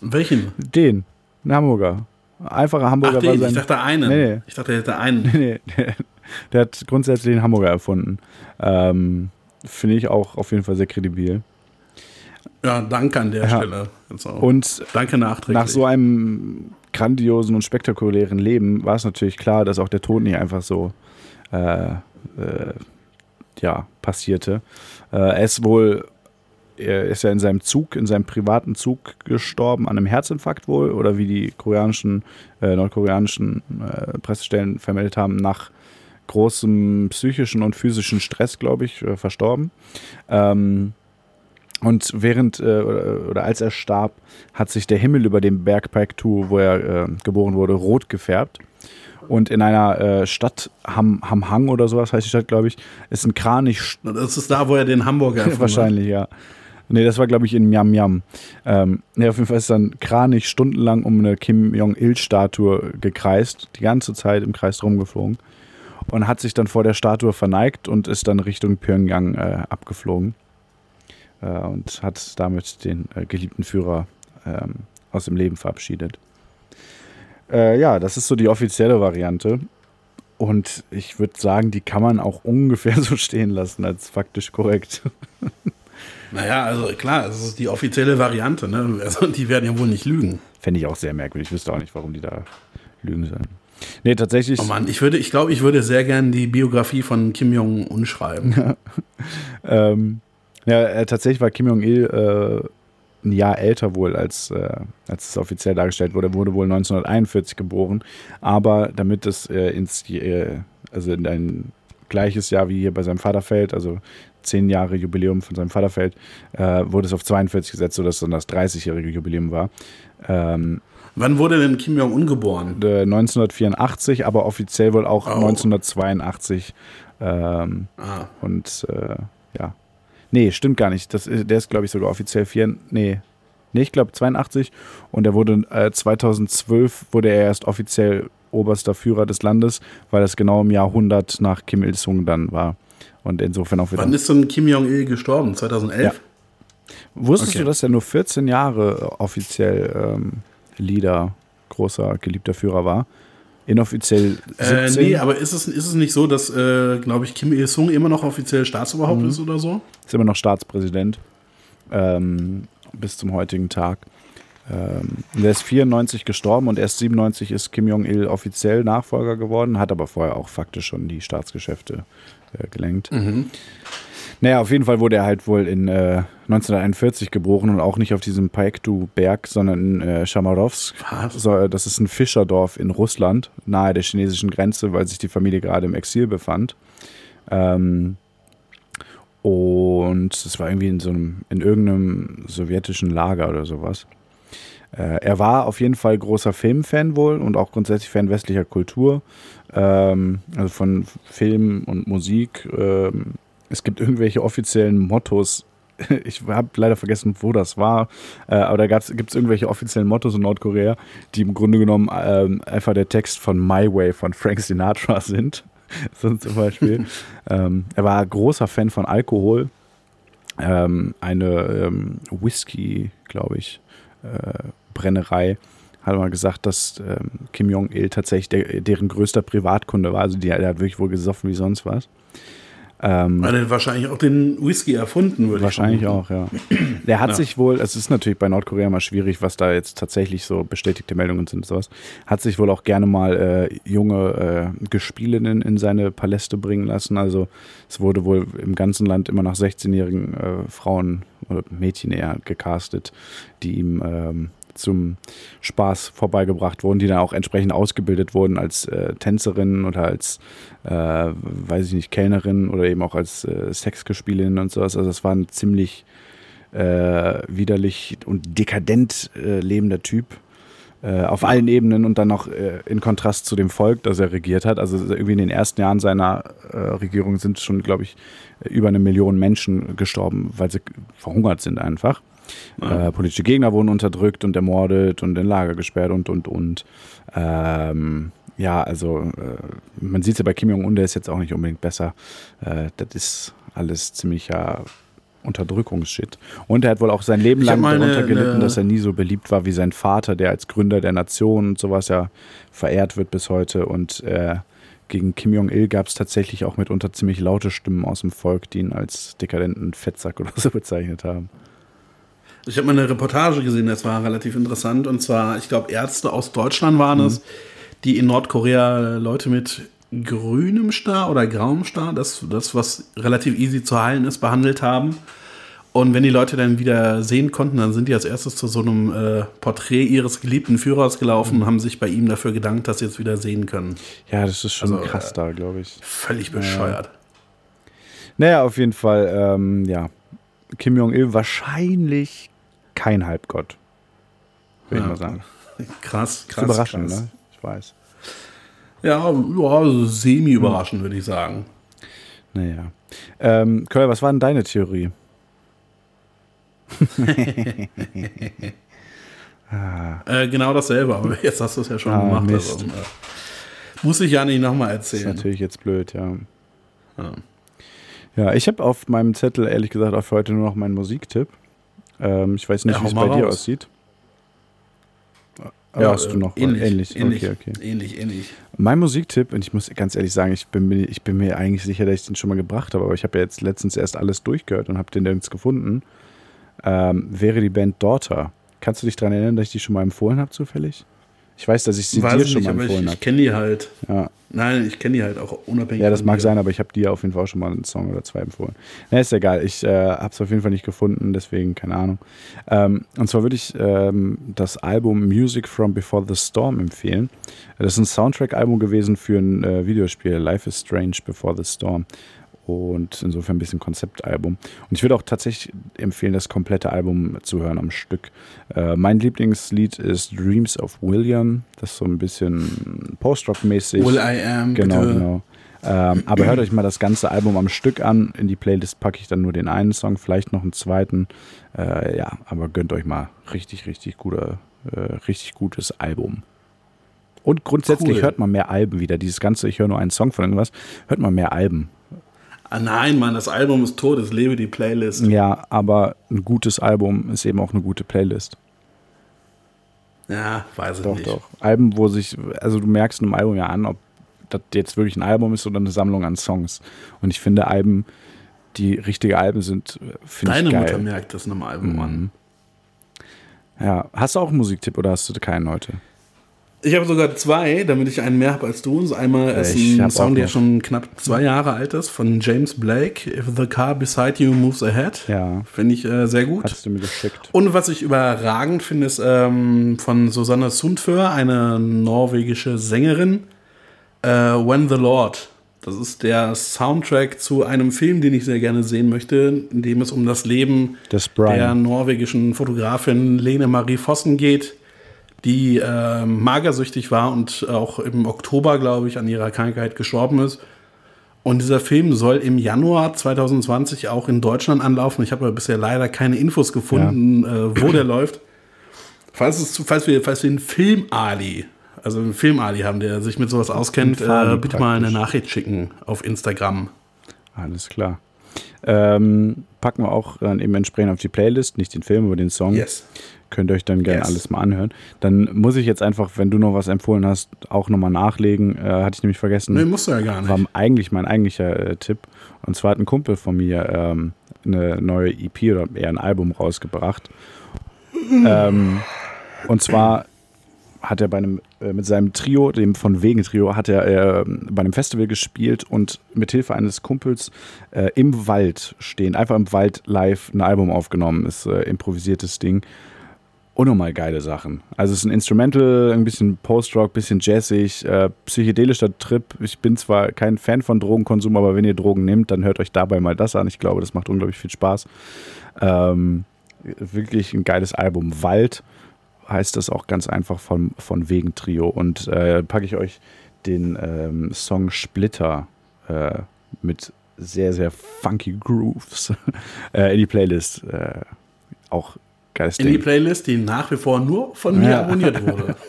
Welchen? Den, einen Hamburger. Einfacher Hamburger Ach, war den, sein. ich dachte einen. Nee, nee. Ich dachte, er hätte einen. Nee, der, der hat grundsätzlich den Hamburger erfunden. Ähm, Finde ich auch auf jeden Fall sehr kredibil. Ja, danke an der Ja. Stelle. Und danke nachträglich. nach so einem grandiosen und spektakulären Leben war es natürlich klar, dass auch der Tod nicht einfach so äh, äh, ja, passierte. Äh, er ist wohl, er ist ja in seinem Zug, in seinem privaten Zug gestorben, an einem Herzinfarkt wohl, oder wie die koreanischen, äh, nordkoreanischen äh, Pressestellen vermeldet haben, nach großem psychischen und physischen Stress, glaube ich, äh, verstorben. Ähm, und während äh, oder, als er starb, hat sich der Himmel über dem Berg Paektu, wo er äh, geboren wurde, rot gefärbt. Und in einer äh, Stadt, Ham, Hamhang oder sowas heißt die Stadt, glaube ich, ist ein Kranich das ist da, wo er den Hamburger erfunden hat. Wahrscheinlich, ja. Nee, das war, glaube ich, in Miam Miam. Ähm, nee, auf jeden Fall ist dann Kranich stundenlang um eine Kim Jong-il-Statue gekreist, die ganze Zeit im Kreis rumgeflogen. Und hat sich dann vor der Statue verneigt und ist dann Richtung Pyongyang äh, abgeflogen. Äh, und hat damit den äh, geliebten Führer ähm, aus dem Leben verabschiedet. Äh, ja, das ist so die offizielle Variante. Und ich würde sagen, die kann man auch ungefähr so stehen lassen als faktisch korrekt. Naja, also klar, es ist die offizielle Variante. Ne? Also, die werden ja wohl nicht lügen. Fände ich auch sehr merkwürdig. Ich wüsste auch nicht, warum die da lügen sollen. Nee, tatsächlich. Oh Mann, ich würde, ich glaube, ich würde sehr gerne die Biografie von Kim Jong-un schreiben. Ähm, ja, äh, tatsächlich war Kim Jong-il äh, ein Jahr älter wohl, als, äh, als es offiziell dargestellt wurde. Er wurde wohl 1941 geboren. Aber damit es äh, ins, äh, also in ein gleiches Jahr wie hier bei seinem Vater fällt, also zehn Jahre Jubiläum von seinem Vater fällt, äh, wurde es auf 42 gesetzt, sodass dann das 30-jährige Jubiläum war. Ähm, Wann wurde denn Kim Jong-un geboren? äh, 1984, aber offiziell wohl auch Oh. 1982. Ähm, Ah, und äh, ja. Nee, stimmt gar nicht. Das, der ist, glaube ich, sogar offiziell vier. Nee. Nee, ich glaube 82. Und er wurde äh, 2012 wurde er erst offiziell oberster Führer des Landes, weil das genau im Jahr 100 nach Kim Il-sung dann war. Und insofern auch wieder. wann ist denn Kim Jong-il gestorben? 2011? Ja. Wusstest Okay. du, dass er nur 14 Jahre offiziell ähm, Leader, großer, geliebter Führer war? Inoffiziell 17? Äh, nee, aber ist es, ist es nicht so, dass, äh, glaube ich, Kim Il-sung immer noch offiziell Staatsoberhaupt Mhm. ist oder so? ist immer noch Staatspräsident ähm, bis zum heutigen Tag. Ähm, der ist 94 gestorben und erst 97 ist Kim Jong-il offiziell Nachfolger geworden, hat aber vorher auch faktisch schon die Staatsgeschäfte äh, gelenkt. Naja, auf jeden Fall wurde er halt wohl in äh, 1941 geboren und auch nicht auf diesem Paektu-Berg, sondern in äh, Chamarovsk. Was? So, das ist ein Fischerdorf in Russland, nahe der chinesischen Grenze, weil sich die Familie gerade im Exil befand. Ähm, und es war irgendwie in so einem, in irgendeinem sowjetischen Lager oder sowas. Äh, er war auf jeden Fall großer Filmfan wohl und auch grundsätzlich Fan westlicher Kultur. Ähm, also von Film und Musik. Ähm, es gibt irgendwelche offiziellen Mottos ich habe leider vergessen, wo das war, äh, aber da gibt es irgendwelche offiziellen Mottos in Nordkorea, die im Grunde genommen ähm, einfach der Text von My Way von Frank Sinatra sind. so zum Beispiel. ähm, er war großer Fan von Alkohol. Ähm, eine ähm, Whisky, glaube ich, äh, Brennerei hat mal gesagt, dass ähm, Kim Jong-il tatsächlich der, deren größter Privatkunde war. Also die, der hat wirklich wohl gesoffen wie sonst was. Ähm, Weil er wahrscheinlich auch den Whisky erfunden würde. Wahrscheinlich auch, ja. Der hat ja. sich wohl, es ist natürlich bei Nordkorea mal schwierig, was da jetzt tatsächlich so bestätigte Meldungen sind und sowas, hat sich wohl auch gerne mal äh, junge äh, Gespielinnen in seine Paläste bringen lassen. Also es wurde wohl im ganzen Land immer nach 16-jährigen äh, Frauen oder Mädchen eher gecastet, die ihm ähm, zum Spaß vorbeigebracht wurden, die dann auch entsprechend ausgebildet wurden als äh, Tänzerinnen oder als, äh, weiß ich nicht, Kellnerin oder eben auch als äh, Sexgespielin und sowas. Also das war ein ziemlich äh, widerlich und dekadent äh, lebender Typ. Äh, auf allen Ebenen und dann noch in Kontrast zu dem Volk, das er regiert hat. Also irgendwie in den ersten Jahren seiner Regierung sind schon, glaube ich, über eine Million Menschen gestorben, weil sie verhungert sind einfach. Äh, politische Gegner wurden unterdrückt und ermordet und in Lager gesperrt und, und, und. Ähm, ja, also äh, man sieht es ja bei Kim Jong-un, der ist jetzt auch nicht unbedingt besser. Äh, das ist alles ziemlicher Unterdrückungsshit. Und er hat wohl auch sein Leben lang darunter gelitten, dass er nie so beliebt war wie sein Vater, der als Gründer der Nation und sowas ja verehrt wird bis heute. Und äh, gegen Kim Jong-il gab es tatsächlich auch mitunter ziemlich laute Stimmen aus dem Volk, die ihn als dekadenten Fettsack oder so bezeichnet haben. Ich habe mal eine Reportage gesehen, das war relativ interessant. Und zwar, ich glaube, Ärzte aus Deutschland waren mhm. es, die in Nordkorea Leute mit grünem Star oder grauem Star, das, das, was relativ easy zu heilen ist, behandelt haben. Und wenn die Leute dann wieder sehen konnten, dann sind die als erstes zu so einem äh, Porträt ihres geliebten Führers gelaufen mhm. und haben sich bei ihm dafür gedankt, dass sie jetzt wieder sehen können. Ja, das ist schon also, krass da, glaube ich. Völlig bescheuert. Ja. Naja, auf jeden Fall, ähm, ja. Kim Jong-il wahrscheinlich kein Halbgott. Würde ja. ich mal sagen. Krass, krass. überraschend, krass. ne? Ich weiß. Ja, ja semi-überraschend, würde ich sagen. Naja. Ähm, Köll, was war denn deine Theorie? ah. äh, genau dasselbe, aber jetzt hast du es ja schon ah, gemacht. Also, äh, muss ich ja nicht nochmal erzählen. Das ist natürlich jetzt blöd, ja. Ja, ja ich habe auf meinem Zettel ehrlich gesagt auch für heute nur noch meinen Musiktipp. Ähm, ich weiß nicht, ja, wie es bei raus. dir aussieht. Aber ja, hast du noch ähnlich, ähnlich. Ähnlich, okay, okay. ähnlich, ähnlich. Mein Musiktipp, und ich muss ganz ehrlich sagen, ich bin, mir, ich bin mir eigentlich sicher, dass ich den schon mal gebracht habe, aber ich habe ja jetzt letztens erst alles durchgehört und habe den nirgends gefunden, ähm, wäre die Band Daughter. Kannst du dich daran erinnern, dass ich die schon mal empfohlen habe, zufällig? Ich weiß, dass ich sie weiß dir schon nicht, mal empfohlen habe. Ich, ich kenne die halt. Ja. Nein, ich kenne die halt auch unabhängig. Ja, das mag sein, aber ich habe dir auf jeden Fall auch schon mal einen Song oder zwei empfohlen. Na, ist egal. Ich äh, habe es auf jeden Fall nicht gefunden, deswegen keine Ahnung. Ähm, und zwar würde ich ähm, das Album Music from Before the Storm empfehlen. Das ist ein Soundtrack-Album gewesen für ein äh, Videospiel Life is Strange Before the Storm und insofern ein bisschen Konzeptalbum. Und ich würde auch tatsächlich empfehlen, das komplette Album zu hören am Stück. Äh, mein Lieblingslied ist Dreams of William. Das ist so ein bisschen Post-Rock-mäßig. Will I Am. Genau, bitte. genau. Ähm, aber hört euch mal das ganze Album am Stück an. In die Playlist packe ich dann nur den einen Song, vielleicht noch einen zweiten. Äh, ja, aber gönnt euch mal richtig, richtig guter, äh, richtig gutes Album. Und grundsätzlich cool. hört man mehr Alben wieder. Dieses ganze, ich höre nur einen Song von irgendwas, hört man mehr Alben. Ah nein, Mann, das Album ist tot, es lebe die Playlist. Ja, aber ein gutes Album ist eben auch eine gute Playlist. Ja, weiß ich doch, nicht. Doch, doch. Alben, wo sich, also du merkst einem Album ja an, ob das jetzt wirklich ein Album ist oder eine Sammlung an Songs. Und ich finde Alben, die richtige Alben sind, finde ich geil. Deine Mutter merkt das einem Album mhm. an. Ja, hast du auch einen Musiktipp oder hast du keinen heute? Ich habe sogar zwei, damit ich einen mehr habe als du. Einmal ist ich ein Song, der schon knapp zwei Jahre alt ist, von James Blake. If the car beside you moves ahead. Ja. Finde ich äh, sehr gut. Hast du mir geschickt. Und was ich überragend finde, ist ähm, von Susanne Sundfør, eine norwegische Sängerin. Äh, When the Lord. Das ist der Soundtrack zu einem Film, den ich sehr gerne sehen möchte, in dem es um das Leben der norwegischen Fotografin Lene Marie Vossen geht die äh, magersüchtig war und auch im Oktober, glaube ich, an ihrer Krankheit gestorben ist. Und dieser Film soll im Januar 2020 auch in Deutschland anlaufen. Ich habe aber bisher leider keine Infos gefunden, äh, wo der läuft. Falls, es, falls, wir, falls wir einen Film-Ali, also einen Film-Ali haben, der sich mit sowas auskennt, äh, bitte mal eine praktisch. Nachricht schicken auf Instagram. Alles klar. Ähm, packen wir auch dann eben entsprechend auf die Playlist, nicht den Film, aber den Song. Yes. Könnt ihr euch dann gerne Yes. alles mal anhören. Dann muss ich jetzt einfach, wenn du noch was empfohlen hast, auch nochmal nachlegen. Äh, hatte ich nämlich vergessen. Nee, musst du ja gar nicht. war eigentlich mein eigentlicher äh, Tipp. Und zwar hat ein Kumpel von mir ähm, eine neue EP oder eher ein Album rausgebracht. ähm, und zwar hat er bei einem, äh, mit seinem Trio, dem von Wegen Trio, hat er äh, bei einem Festival gespielt und mit Hilfe eines Kumpels äh, im Wald stehen, einfach im Wald live ein Album aufgenommen. Ist äh, improvisiertes Ding. Unnormal geile Sachen. Also es ist ein Instrumental, ein bisschen Post-Rock, bisschen jazzig, äh, psychedelischer Trip. Ich bin zwar kein Fan von Drogenkonsum, aber wenn ihr Drogen nehmt, dann hört euch dabei mal das an. Ich glaube, das macht unglaublich viel Spaß. Ähm, wirklich ein geiles Album. Wald heißt das auch ganz einfach von, von Wegen Trio. Und äh, packe ich euch den ähm, Song Splitter äh, mit sehr, sehr funky Grooves äh, in die Playlist. Äh, auch geiles In die Ding. Playlist, die nach wie vor nur von mir Ja. abonniert wurde.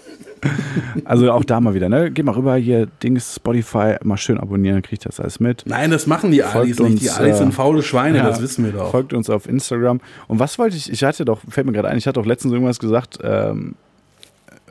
Also auch da mal wieder, ne? Geht mal rüber hier, Dings, Spotify, mal schön abonnieren, dann kriegt das alles mit. Nein, das machen die Alis Folgt nicht. Die Alis äh, sind faule Schweine, Ja, das wissen wir doch. Folgt uns auf Instagram. Und was wollte ich, ich hatte doch, fällt mir gerade ein, ich hatte doch letztens irgendwas gesagt, ähm,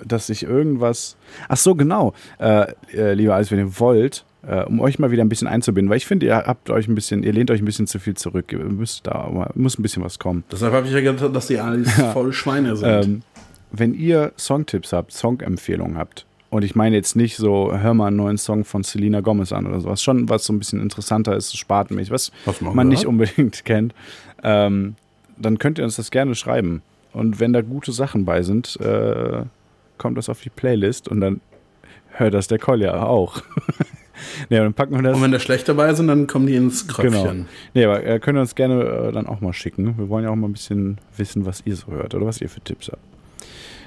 dass ich irgendwas, ach so, genau, äh, äh, lieber Alice, wenn ihr wollt, äh, um euch mal wieder ein bisschen einzubinden, weil ich finde, ihr habt euch ein bisschen, ihr lehnt euch ein bisschen zu viel zurück. Ihr müsst da, mal- muss ein bisschen was kommen. Deshalb habe ich ja gedacht, dass die Alis faule Schweine sind. Ähm, wenn ihr Songtipps habt, Songempfehlungen habt, und ich meine jetzt nicht so, hör mal einen neuen Song von Selena Gomez an oder sowas, schon was so ein bisschen interessanter ist, spartenmäßig, was mal man gehört? nicht unbedingt kennt, ähm, dann könnt ihr uns das gerne schreiben. Und wenn da gute Sachen bei sind, äh, kommt das auf die Playlist und dann hört das der Kolja auch. ja, dann packen wir das. Und wenn da schlecht dabei sind, dann kommen die ins Genau. Kröpfchen. Nee, aber äh, könnt ihr uns gerne äh, dann auch mal schicken. Wir wollen ja auch mal ein bisschen wissen, was ihr so hört oder was ihr für Tipps habt.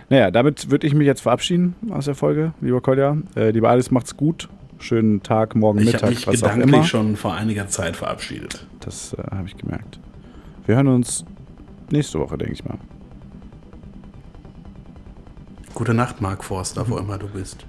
Naja, damit würde ich mich jetzt verabschieden aus der Folge, lieber Kolja. Äh, lieber Alice, macht's gut. Schönen Tag, morgen, Ich Mittag, habe mich was auch immer. gedanklich schon vor einiger Zeit verabschiedet. Das äh, habe ich gemerkt. Wir hören uns nächste Woche, denke ich mal. Gute Nacht, Mark Forster, wo immer du bist.